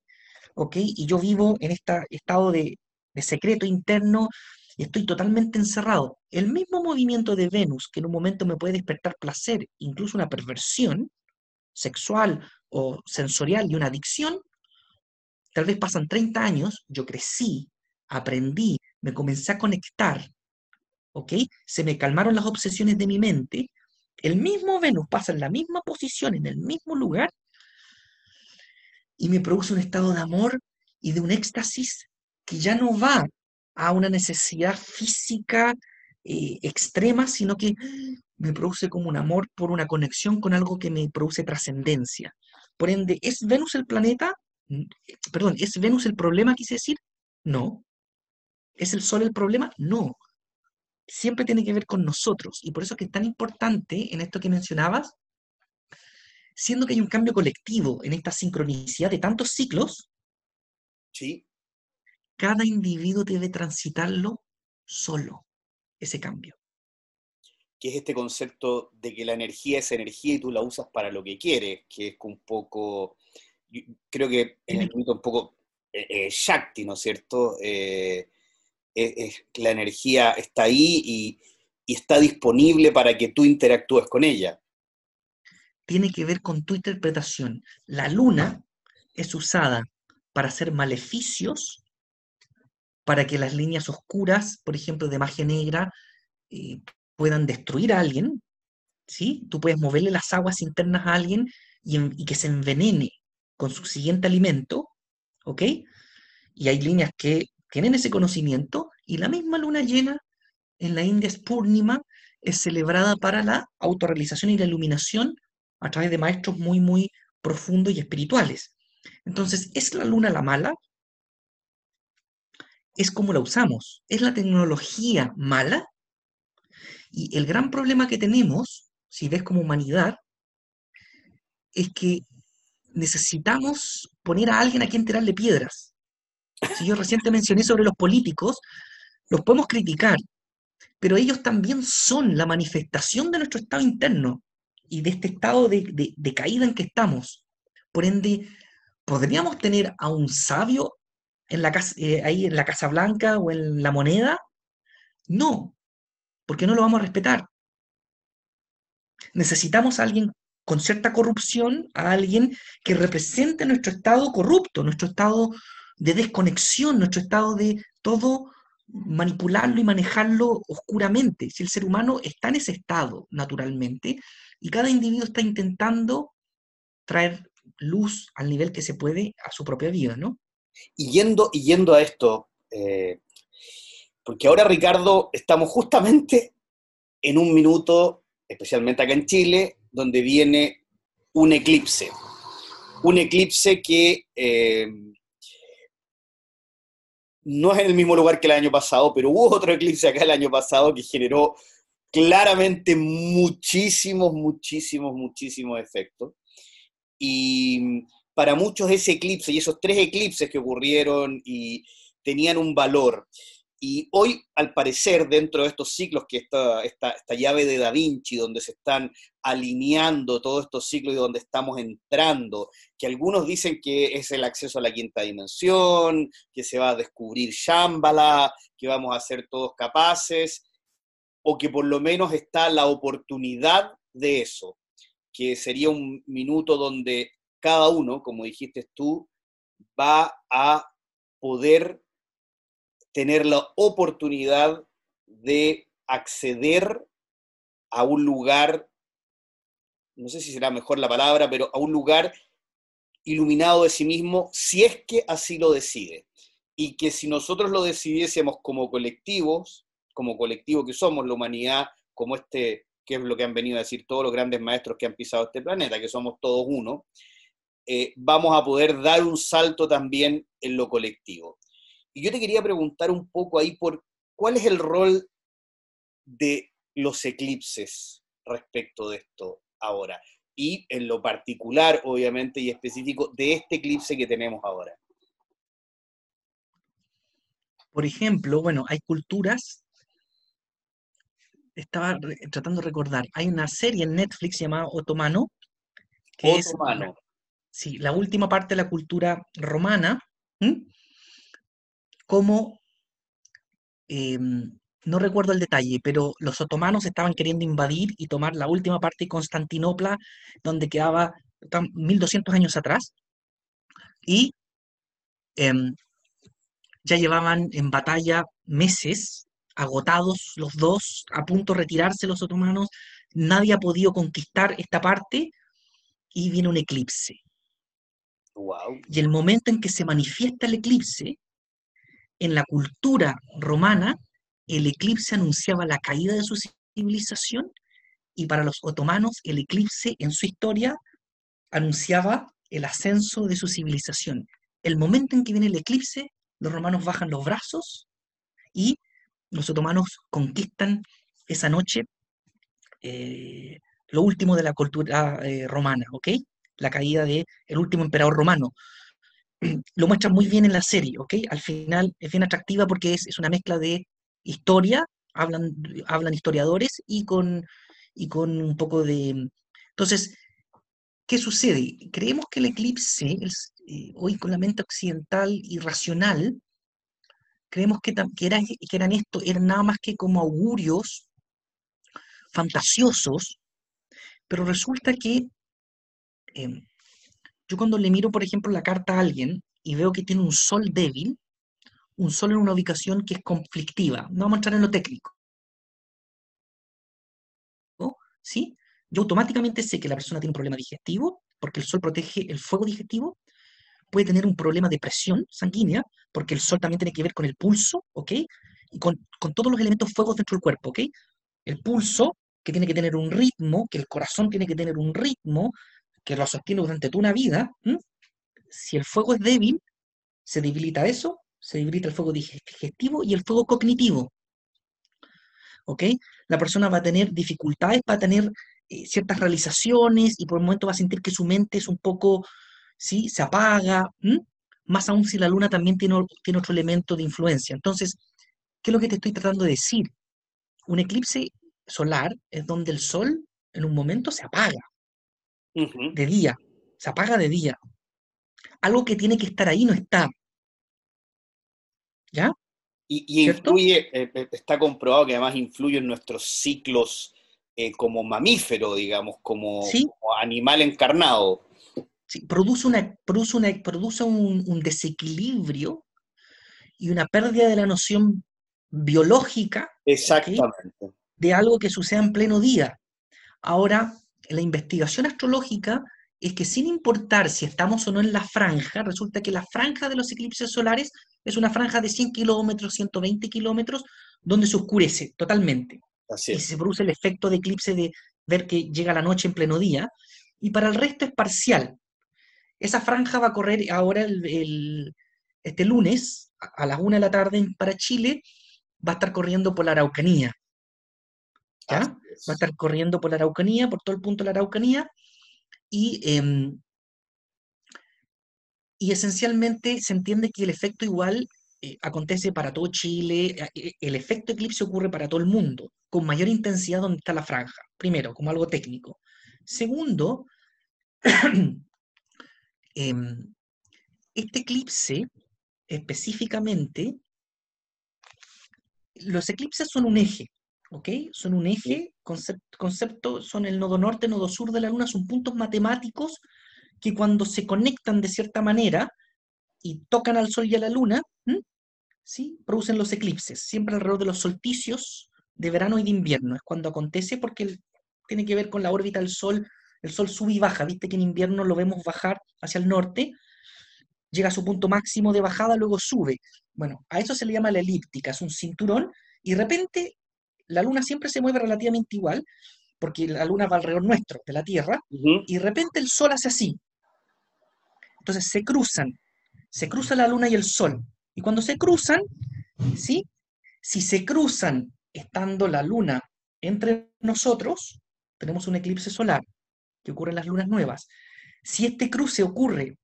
Y yo vivo en este estado de, de secreto interno y estoy totalmente encerrado. El mismo movimiento de Venus que en un momento me puede despertar placer, incluso una perversión sexual o sensorial y una adicción, tal vez pasan 30 años, yo crecí, aprendí, me comencé a conectar, ¿ok? Se me calmaron las obsesiones de mi mente el mismo Venus pasa en la misma posición, en el mismo lugar, y me produce un estado de amor y de un éxtasis que ya no va a una necesidad física eh, extrema, sino que me produce como un amor por una conexión con algo que me produce trascendencia. Por ende, ¿es Venus el planeta? Perdón, ¿es Venus el problema, quise decir? No. ¿Es el Sol el problema? No. Siempre tiene que ver con nosotros. Y por eso es que es tan importante en esto que mencionabas, siendo que hay un cambio colectivo en esta sincronicidad de tantos ciclos, sí. Cada individuo debe transitarlo solo, ese cambio. Que es este concepto de que la energía es energía y tú la usas para lo que quieres, que es un poco, creo que en el mito un poco eh, eh, Shakti, ¿no es cierto? Eh, la energía está ahí y, y está disponible para que tú interactúes con ella. Tiene que ver con tu interpretación. La luna es usada para hacer maleficios, para que las líneas oscuras, por ejemplo, de magia negra, puedan destruir a alguien. ¿sí? Tú puedes moverle las aguas internas a alguien y, que se envenene con su siguiente alimento, ¿ok? Y hay líneas que tienen ese conocimiento y la misma luna llena en la India Spurnima es celebrada para la autorrealización y la iluminación a través de maestros muy, muy profundos y espirituales. Entonces, ¿es la luna la mala? Es como la usamos. ¿Es la tecnología mala? Y el gran problema que tenemos, si ves como humanidad, es que necesitamos poner a alguien a quien tirarle piedras. Si yo reciente mencioné sobre los políticos, los podemos criticar, pero ellos también son la manifestación de nuestro estado interno y de este estado de, caída en que estamos. Por ende, ¿podríamos tener a un sabio en la casa, eh, ahí en la Casa Blanca o en la moneda? No, porque no lo vamos a respetar. Necesitamos a alguien con cierta corrupción, a alguien que represente nuestro estado corrupto, nuestro estado de desconexión, nuestro estado de todo manipularlo y manejarlo oscuramente. Si el ser humano está en ese estado naturalmente y cada individuo está intentando traer luz al nivel que se puede a su propia vida, ¿no? Y yendo, y yendo a esto, eh, porque ahora Ricardo, estamos justamente en un minuto, especialmente acá en Chile, donde viene un eclipse. Un eclipse que eh, no es en el mismo lugar que el año pasado, pero hubo otro eclipse acá el año pasado que generó claramente muchísimos, muchísimos, muchísimos efectos. Y para muchos ese eclipse y esos tres eclipses que ocurrieron y tenían un valor. Y hoy, al parecer, dentro de estos ciclos, que esta, esta, llave de Da Vinci, donde se están alineando todos estos ciclos y donde estamos entrando, que algunos dicen que es el acceso a la quinta dimensión, que se va a descubrir Shambhala, que vamos a ser todos capaces, o que por lo menos está la oportunidad de eso, que sería un minuto donde cada uno, como dijiste tú, va a poder tener la oportunidad de acceder a un lugar, no sé si será mejor la palabra, pero a un lugar iluminado de sí mismo, si es que así lo decide. Y que si nosotros lo decidiésemos como colectivos, como colectivo que somos, la humanidad, como este, que es lo que han venido a decir todos los grandes maestros que han pisado este planeta, que somos todos uno, eh, vamos a poder dar un salto también en lo colectivo. Y yo te quería preguntar un poco ahí por cuál es el rol de los eclipses respecto de esto ahora. Y en lo particular, obviamente, y específico, de este eclipse que tenemos ahora. Por ejemplo, bueno, hay culturas, estaba tratando de recordar, hay una serie en Netflix llamada Otomano, que Otomano. es sí, la última parte de la cultura romana, como, em, no recuerdo el detalle, pero los otomanos estaban queriendo invadir y tomar la última parte de Constantinopla, donde quedaba 1200 años atrás, y em, ya llevaban en batalla meses, agotados los dos, a punto de retirarse los otomanos, nadie ha podido conquistar esta parte y viene un eclipse. Y el momento en que se manifiesta el eclipse, en la cultura romana el eclipse anunciaba la caída de su civilización y para los otomanos el eclipse en su historia anunciaba el ascenso de su civilización. El momento en que viene el eclipse, los romanos bajan los brazos y los otomanos conquistan esa noche eh, lo último de la cultura eh, romana, ¿ok? La caída del el último emperador romano. Lo muestran muy bien en la serie, ¿ok? Al final es bien atractiva porque es, es una mezcla de historia, hablan, hablan historiadores y con, y con un poco de... Entonces, ¿qué sucede? Creemos que el eclipse, eh, hoy con la mente occidental y racional, creemos que, que, que eran esto, eran nada más que como augurios fantasiosos, pero resulta que em, yo cuando le miro, por ejemplo, la carta a alguien y veo que tiene un sol débil, un sol en una ubicación que es conflictiva, no vamos a entrar en lo técnico, ¿sí? Yo automáticamente sé que la persona tiene un problema digestivo, porque el sol protege el fuego digestivo, puede tener un problema de presión sanguínea, porque el sol también tiene que ver con el pulso, ¿ok? Y con, todos los elementos fuegos dentro del cuerpo, ¿ok? El pulso, que tiene que tener un ritmo, que el corazón tiene que tener un ritmo, que lo sostiene durante toda una vida. Si el fuego es débil, se debilita eso, se debilita el fuego digestivo y el fuego cognitivo. ¿Ok? La persona va a tener dificultades para tener eh, ciertas realizaciones y por el momento va a sentir que su mente es un poco ¿sí? Se apaga, más aún si la luna también tiene, tiene otro elemento de influencia. Entonces, ¿qué es lo que te estoy tratando de decir? Un eclipse solar es donde el sol en un momento se apaga de día, se apaga de día. Algo que tiene que estar ahí no está. ¿Ya? Y, influye, eh, eh, está comprobado que además influye en nuestros ciclos eh, como mamífero, digamos, como, como, animal encarnado produce, una, produce, una, produce un, desequilibrio y una pérdida de la noción biológica Exactamente. de algo que suceda en pleno día. Ahora, la investigación astrológica es que sin importar si estamos o no en la franja, resulta que la franja de los eclipses solares es una franja de 100 kilómetros, 120 kilómetros, donde se oscurece totalmente. y se produce el efecto de eclipse de ver que llega la noche en pleno día, y para el resto es parcial. Esa franja va a correr ahora el, este lunes a las 1 de la tarde para Chile, va a estar corriendo por la Araucanía. ¿ya? Va a estar corriendo por la Araucanía, por todo el punto de la Araucanía, y, em, y esencialmente se entiende que el efecto igual eh, acontece para todo Chile, eh, eh, el efecto eclipse ocurre para todo el mundo, con mayor intensidad donde está la franja, primero, como algo técnico. Segundo, Em, este eclipse, específicamente, los eclipses son un eje, ¿ok? Son un eje, concepto, son el nodo norte, nodo sur de la Luna, son puntos matemáticos que cuando se conectan de cierta manera y tocan al Sol y a la Luna, ¿sí? producen los eclipses, siempre alrededor de los solsticios de verano y de invierno. Es cuando acontece porque tiene que ver con la órbita del Sol el Sol sube y baja, viste que en invierno lo vemos bajar hacia el norte, llega a su punto máximo de bajada, luego sube. Bueno, a eso se le llama la elíptica, es un cinturón, y de repente la Luna siempre se mueve relativamente igual, porque la Luna va alrededor nuestro, de la Tierra, y de repente el Sol hace así. Entonces se cruzan, se cruza la Luna y el Sol. Y cuando se cruzan, ¿sí? Si se cruzan estando la Luna entre nosotros, tenemos un eclipse solar que ocurre en las lunas nuevas. Si este cruce ocurre,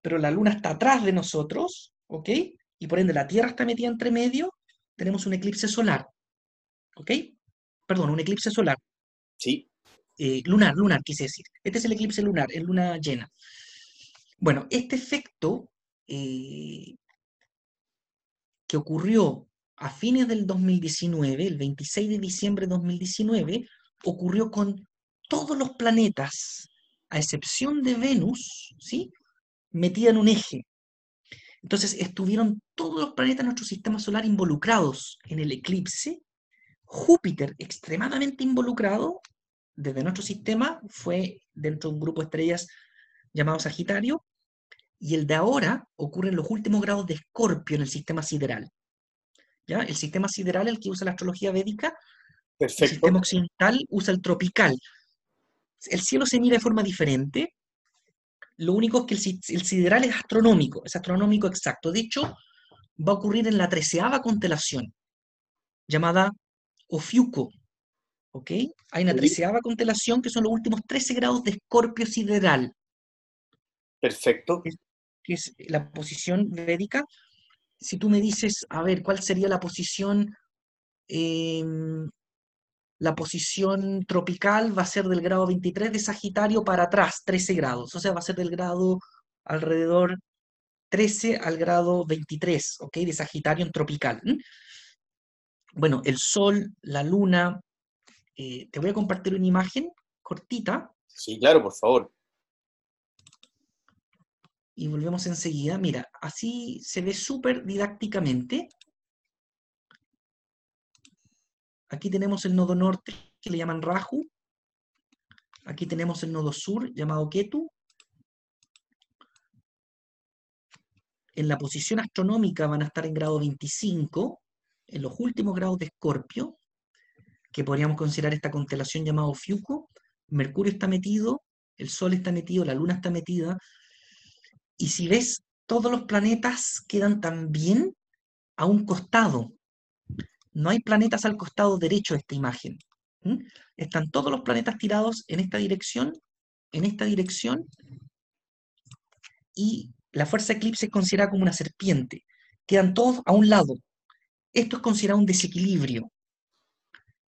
pero la luna está atrás de nosotros, ¿ok? Y por ende la Tierra está metida entre medio, tenemos un eclipse solar. ¿Ok? Perdón, un eclipse solar. Sí. Eh, lunar, lunar, quise decir. Este es el eclipse lunar, es luna llena. Bueno, este efecto eh, que ocurrió a fines del 2019, el 26 de diciembre de 2019, ocurrió con todos los planetas, a excepción de Venus, ¿sí? metida en un eje. Entonces estuvieron todos los planetas de nuestro sistema solar involucrados en el eclipse. Júpiter extremadamente involucrado desde nuestro sistema, fue dentro de un grupo de estrellas llamado Sagitario, y el de ahora ocurre en los últimos grados de Escorpio en el sistema sideral. ¿ya? El sistema sideral el que usa la astrología védica, Perfecto. el sistema occidental usa el tropical. El cielo se mira de forma diferente, lo único es que el, el sideral es astronómico, es astronómico exacto. De hecho, va a ocurrir en la treceava constelación, llamada Ofiuco. ¿Ok? Hay una treceava constelación que son los últimos 13 grados de Escorpio sideral. Perfecto. Que es, la posición védica. Si tú me dices, a ver, ¿cuál sería la posición? Em, la posición tropical va a ser del grado 23 de Sagitario para atrás, 13 grados. O sea, va a ser del grado alrededor 13 al grado 23, ¿ok? De Sagitario en tropical. Bueno, el Sol, la Luna, eh, te voy a compartir una imagen cortita. Sí, claro, por favor. Y volvemos enseguida. Mira, así se ve súper didácticamente. Aquí tenemos el nodo norte, que le llaman Rahu. Aquí tenemos el nodo sur, llamado Ketu. En la posición astronómica van a estar en grado 25, en los últimos grados de Escorpio, que podríamos considerar esta constelación llamada Fiuco. Mercurio está metido, el Sol está metido, la Luna está metida. Y si ves, todos los planetas quedan también a un costado. No hay planetas al costado derecho de esta imagen. Están todos los planetas tirados en esta dirección, en esta dirección, y la fuerza eclipse es considerada como una serpiente. Quedan todos a un lado. Esto es considerado un desequilibrio.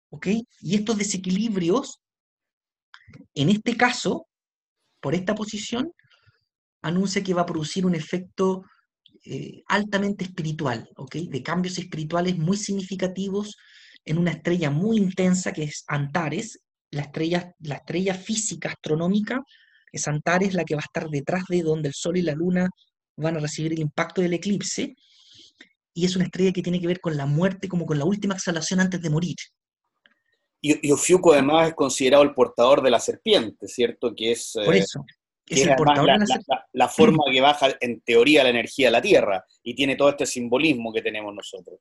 ¿Ok? Y estos desequilibrios, en este caso, por esta posición, anuncia que va a producir un efecto eh, altamente espiritual, ¿ok? De cambios espirituales muy significativos en una estrella muy intensa que es Antares, la estrella, la estrella física astronómica es Antares la que va a estar detrás de donde el Sol y la Luna van a recibir el impacto del eclipse, y es una estrella que tiene que ver con la muerte como con la última exhalación antes de morir. Y, Ofiuco además es considerado el portador de la serpiente, ¿cierto? Que es, Por eso, es el portador la, de la, la, forma que baja en teoría la energía a la Tierra y tiene todo este simbolismo que tenemos nosotros.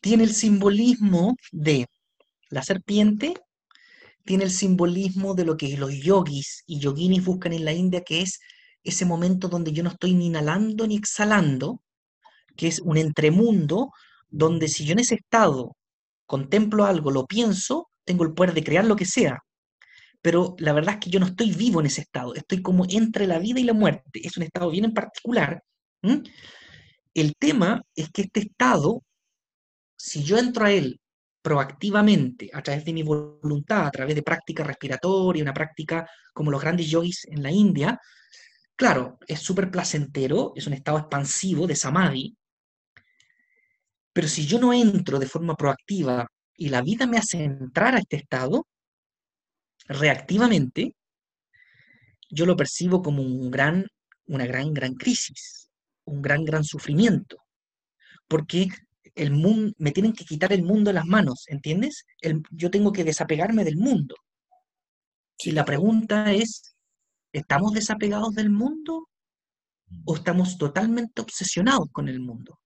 Tiene el simbolismo de la serpiente, tiene el simbolismo de lo que los yogis y yoginis buscan en la India, que es ese momento donde yo no estoy ni inhalando ni exhalando, que es un entremundo, donde si yo en ese estado contemplo algo, lo pienso, tengo el poder de crear lo que sea. Pero la verdad es que yo no estoy vivo en ese estado, estoy como entre la vida y la muerte, es un estado bien en particular. El tema es que este estado, si yo entro a él proactivamente, a través de mi voluntad, a través de práctica respiratoria, una práctica como los grandes yogis en la India, claro, es súper placentero, es un estado expansivo de samadhi, pero si yo no entro de forma proactiva y la vida me hace entrar a este estado, reactivamente, yo lo percibo como un gran, una gran, gran crisis, un gran, gran sufrimiento, porque el mundo, me tienen que quitar el mundo de las manos, ¿entiendes? yo tengo que desapegarme del mundo. Y la pregunta es, ¿estamos desapegados del mundo o estamos totalmente obsesionados con el mundo?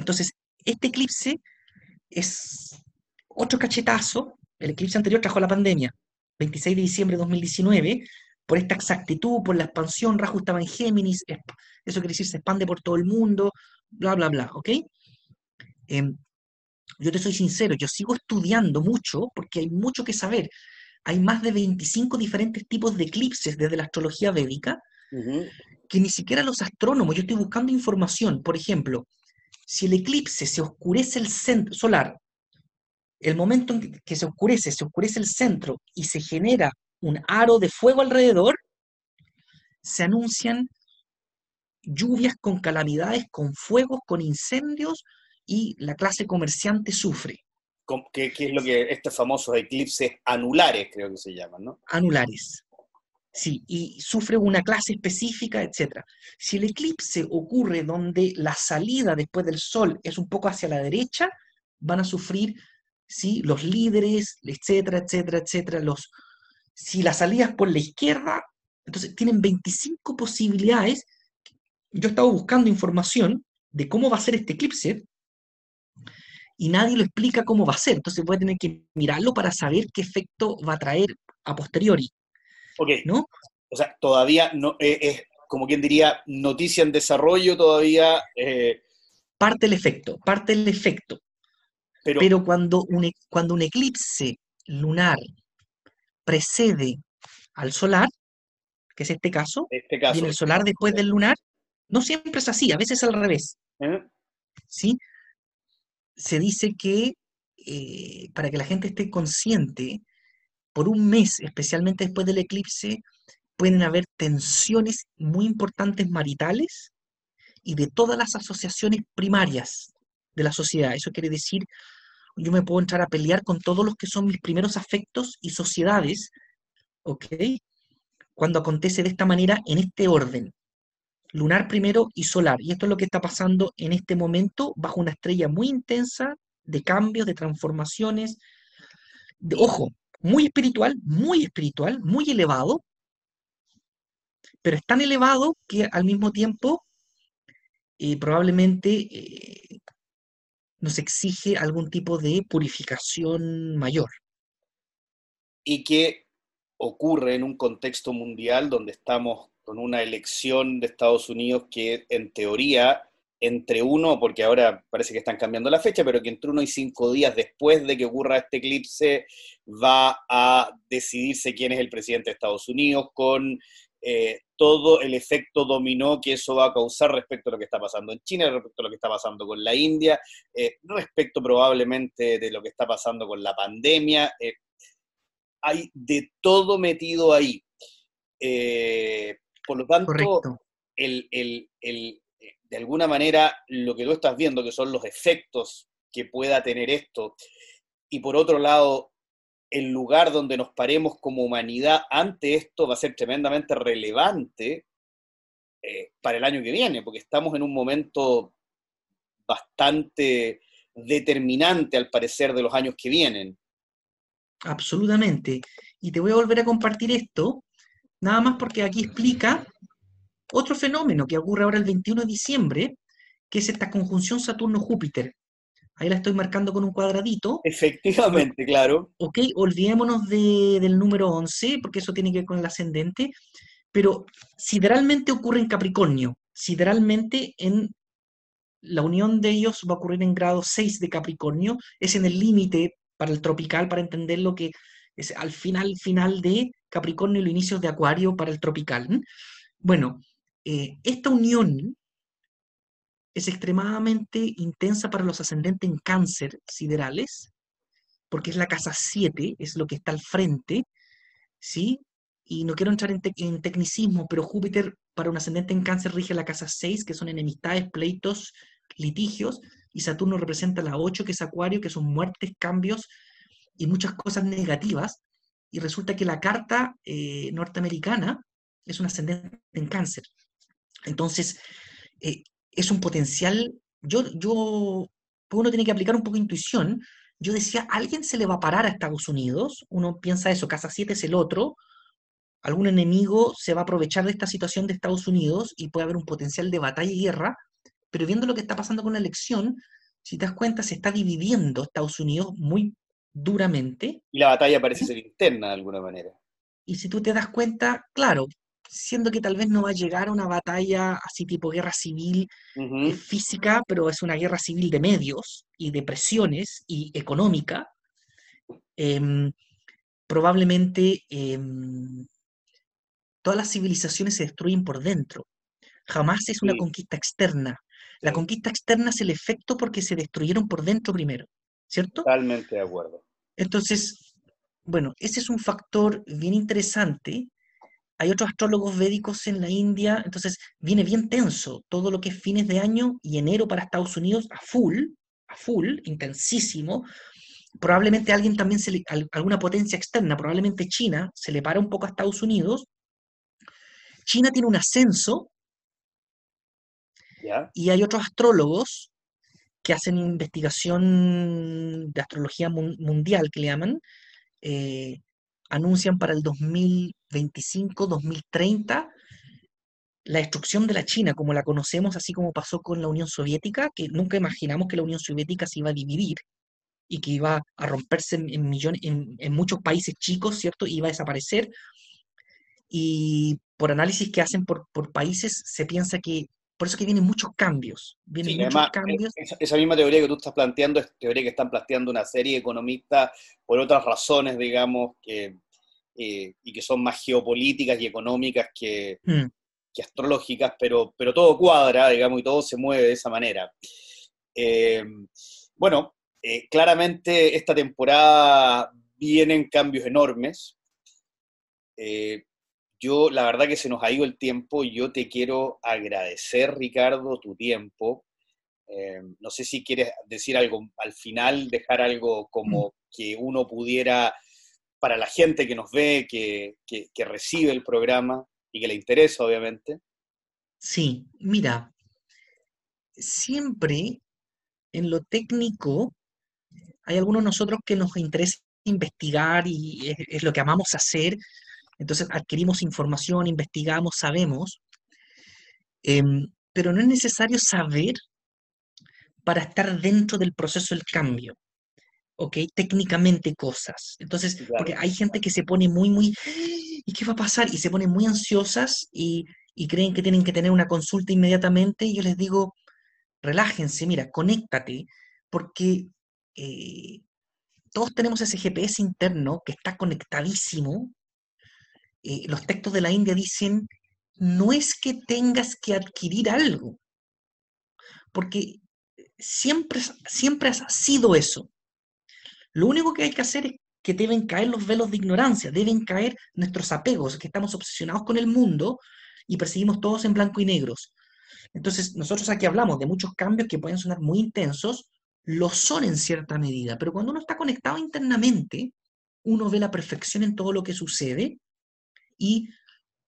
Entonces, este eclipse es otro cachetazo. El eclipse anterior trajo la pandemia, 26 de diciembre de 2019, por esta exactitud, por la expansión, Rahu estaba en Géminis, eso quiere decir se expande por todo el mundo, bla, bla, bla, ¿ok? Em, yo te soy sincero, yo sigo estudiando mucho porque hay mucho que saber. Hay más de 25 diferentes tipos de eclipses desde la astrología védica que ni siquiera los astrónomos, yo estoy buscando información, por ejemplo, si el eclipse se oscurece el centro solar, el momento en que se oscurece, se oscurece el centro y se genera un aro de fuego alrededor, se anuncian lluvias con calamidades, con fuegos, con incendios y la clase comerciante sufre. ¿Qué, es lo que estos famosos eclipses anulares creo que se llaman, no? Anulares. Sí, y sufre una clase específica, etc. Si el eclipse ocurre donde la salida después del sol es un poco hacia la derecha, van a sufrir ¿sí? los líderes, etcétera, etcétera, etcétera. Los, si la salida es por la izquierda, entonces tienen 25 posibilidades yo he estado buscando información de cómo va a ser este eclipse y nadie lo explica cómo va a ser. Entonces voy a tener que mirarlo para saber qué efecto va a traer a posteriori. Ok. ¿No? O sea, todavía no eh, es, como quien diría, noticia en desarrollo todavía. Eh, parte el efecto, parte el efecto. Pero, cuando, un, e, cuando un eclipse lunar precede al solar, que es este caso, este caso viene el solar después del lunar, no siempre es así, a veces al revés. ¿Eh? ¿Sí? Se dice que eh, para que la gente esté consciente, por un mes, especialmente después del eclipse, pueden haber tensiones muy importantes maritales y de todas las asociaciones primarias de la sociedad. Eso quiere decir, yo me puedo entrar a pelear con todos los que son mis primeros afectos y sociedades, ¿ok? Cuando acontece de esta manera, en este orden, lunar primero y solar. Y esto es lo que está pasando en este momento bajo una estrella muy intensa de cambios, de transformaciones, de, ojo, muy espiritual, muy espiritual, muy elevado, pero es tan elevado que al mismo tiempo eh, probablemente eh, nos exige algún tipo de purificación mayor. Y que ocurre en un contexto mundial donde estamos con una elección de Estados Unidos que en teoría entre uno, porque ahora parece que están cambiando la fecha, pero que entre uno y cinco días después de que ocurra este eclipse va a decidirse quién es el presidente de Estados Unidos con eh, todo el efecto dominó que eso va a causar respecto a lo que está pasando en China, respecto a lo que está pasando con la India, eh, respecto probablemente de lo que está pasando con la pandemia. Eh, hay de todo metido ahí. por lo tanto, el, de alguna manera, lo que tú estás viendo, que son los efectos que pueda tener esto, y por otro lado, el lugar donde nos paremos como humanidad ante esto va a ser tremendamente relevante eh, para el año que viene, porque estamos en un momento bastante determinante al parecer de los años que vienen. Absolutamente. Y te voy a volver a compartir esto, nada más porque aquí explica otro fenómeno que ocurre ahora el 21 de diciembre, que es esta conjunción Saturno-Júpiter. Ahí la estoy marcando con un cuadradito. Efectivamente, claro. Ok, olvidémonos del número 11, porque eso tiene que ver con el ascendente, pero sideralmente ocurre en Capricornio. Sideralmente en la unión de ellos va a ocurrir en grado 6 de Capricornio, es en el límite para el tropical, para entender lo que es al final, final de Capricornio y los inicios de Acuario para el tropical. Bueno, eh, esta unión es extremadamente intensa para los ascendentes en cáncer siderales, porque es la casa 7, es lo que está al frente, ¿sí? Y no quiero entrar en, tecnicismo, pero Júpiter para un ascendente en cáncer rige la casa 6, que son enemistades, pleitos, litigios, y Saturno representa la 8, que es Acuario, que son muertes, cambios y muchas cosas negativas. Y resulta que la carta eh, norteamericana es un ascendente en cáncer. Entonces, eh, es un potencial, yo, yo, pues uno tiene que aplicar un poco de intuición, yo decía, ¿alguien se le va a parar a Estados Unidos? Uno piensa eso, Casa 7 es el otro, algún enemigo se va a aprovechar de esta situación de Estados Unidos y puede haber un potencial de batalla y guerra, pero viendo lo que está pasando con la elección, si te das cuenta, se está dividiendo Estados Unidos muy duramente. Y la batalla parece ser interna de alguna manera. Y si tú te das cuenta, claro, siendo que tal vez no va a llegar a una batalla así tipo guerra civil eh, física, pero es una guerra civil de medios y de presiones y económica, em, probablemente em, todas las civilizaciones se destruyen por dentro. Jamás es una conquista externa. La conquista externa es el efecto porque se destruyeron por dentro primero, ¿cierto? Totalmente de acuerdo. Entonces, bueno, ese es un factor bien interesante hay otros astrólogos védicos en la India, entonces viene bien tenso todo lo que es fines de año y enero para Estados Unidos a full, a full, intensísimo. Probablemente alguien también, se le, alguna potencia externa, probablemente China, se le para un poco a Estados Unidos. China tiene un ascenso y hay otros astrólogos que hacen investigación de astrología mundial, que le llaman, eh, anuncian para el 2025, 2030, la destrucción de la China como la conocemos, así como pasó con la Unión Soviética, que nunca imaginamos que la Unión Soviética se iba a dividir y que iba a romperse en, millones, en, muchos países chicos, ¿cierto? Iba a desaparecer. Y por análisis que hacen por, países, se piensa que por eso que vienen muchos cambios. Vienen muchos cambios. Esa, misma teoría que tú estás planteando es teoría que están planteando una serie de economistas por otras razones, digamos, que, eh, y que son más geopolíticas y económicas que, mm que astrológicas, pero, pero todo cuadra, digamos, y todo se mueve de esa manera. Eh, bueno, eh, claramente esta temporada vienen cambios enormes. Eh, yo, la verdad que se nos ha ido el tiempo, y yo te quiero agradecer, Ricardo, tu tiempo. no sé si quieres decir algo al final, dejar algo como mm. que uno pudiera, para la gente que nos ve, que, que recibe el programa, y que le interesa, obviamente. Sí, mira, siempre en lo técnico hay algunos de nosotros que nos interesa investigar y es, lo que amamos hacer. Entonces adquirimos información, investigamos, sabemos, em, pero no es necesario saber para estar dentro del proceso del cambio. ¿ok? Técnicamente cosas. Entonces, porque hay gente que se pone muy, muy, ¿y qué va a pasar? Y se ponen muy ansiosas y, creen que tienen que tener una consulta inmediatamente. Y yo les digo, relájense, mira, conéctate, porque eh, todos tenemos ese GPS interno que está conectadísimo. Eh, los textos de la India dicen, no es que tengas que adquirir algo, porque siempre, siempre has sido eso. Lo único que hay que hacer es que deben caer los velos de ignorancia, deben caer nuestros apegos, que estamos obsesionados con el mundo y perseguimos todos en blanco y negros. Entonces, nosotros aquí hablamos de muchos cambios que pueden sonar muy intensos, lo son en cierta medida, pero cuando uno está conectado internamente, uno ve la perfección en todo lo que sucede y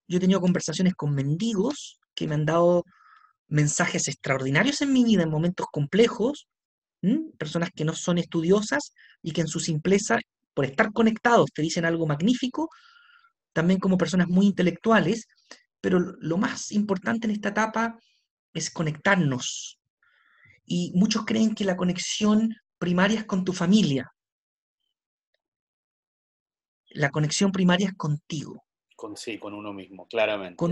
yo he tenido conversaciones con mendigos que me han dado mensajes extraordinarios en mi vida en momentos complejos, personas que no son estudiosas y que en su simpleza, por estar conectados, te dicen algo magnífico, también como personas muy intelectuales, pero lo más importante en esta etapa es conectarnos. Y muchos creen que la conexión primaria es con tu familia. La conexión primaria es contigo. Con sí, con uno mismo, claramente.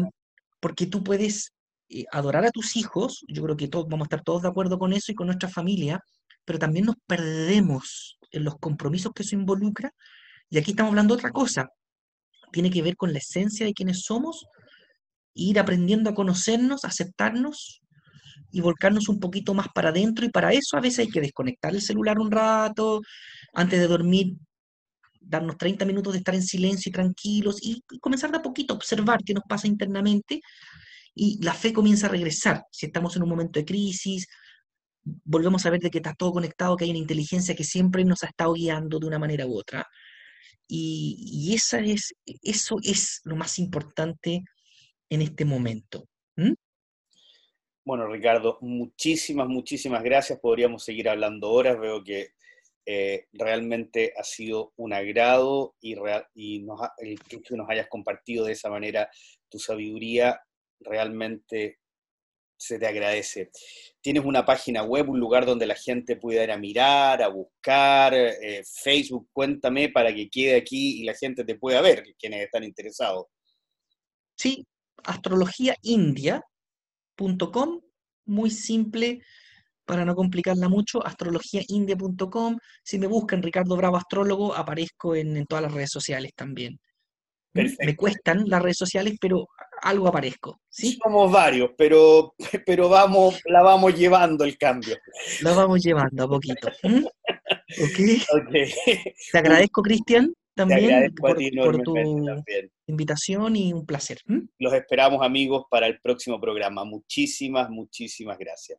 porque tú puedes eh, adorar a tus hijos, yo creo que todos vamos a estar todos de acuerdo con eso y con nuestra familia, pero también nos perdemos en los compromisos que eso involucra. Y aquí estamos hablando de otra cosa. Tiene que ver con la esencia de quienes somos, ir aprendiendo a conocernos, aceptarnos y volcarnos un poquito más para adentro. Y para eso a veces hay que desconectar el celular un rato, antes de dormir, darnos 30 minutos de estar en silencio y tranquilos y, y comenzar de a poquito a observar qué nos pasa internamente. Y la fe comienza a regresar. Si estamos en un momento de crisis, volvemos a ver de que está todo conectado, que hay una inteligencia que siempre nos ha estado guiando de una manera u otra. Y, esa es, eso es lo más importante en este momento. Bueno, Ricardo, muchísimas, muchísimas gracias. Podríamos seguir hablando horas. Veo que eh, realmente ha sido un agrado y, y nos que nos hayas compartido de esa manera tu sabiduría realmente se te agradece. Tienes una página web, un lugar donde la gente pueda ir a mirar, a buscar, eh, Facebook, cuéntame para que quede aquí y la gente te pueda ver, quienes están interesados. Sí, astrologiaindia.com, muy simple, para no complicarla mucho, astrologiaindia.com. Si me buscan Ricardo Bravo Astrólogo, aparezco en, en todas las redes sociales también. Me cuestan las redes sociales, pero algo aparezco. ¿sí? Somos varios, pero, pero vamos, la vamos llevando el cambio. La vamos llevando a poquito. Te agradezco, Cristian, también por, tu invitación y un placer. Los esperamos, amigos, para el próximo programa. Muchísimas, muchísimas gracias.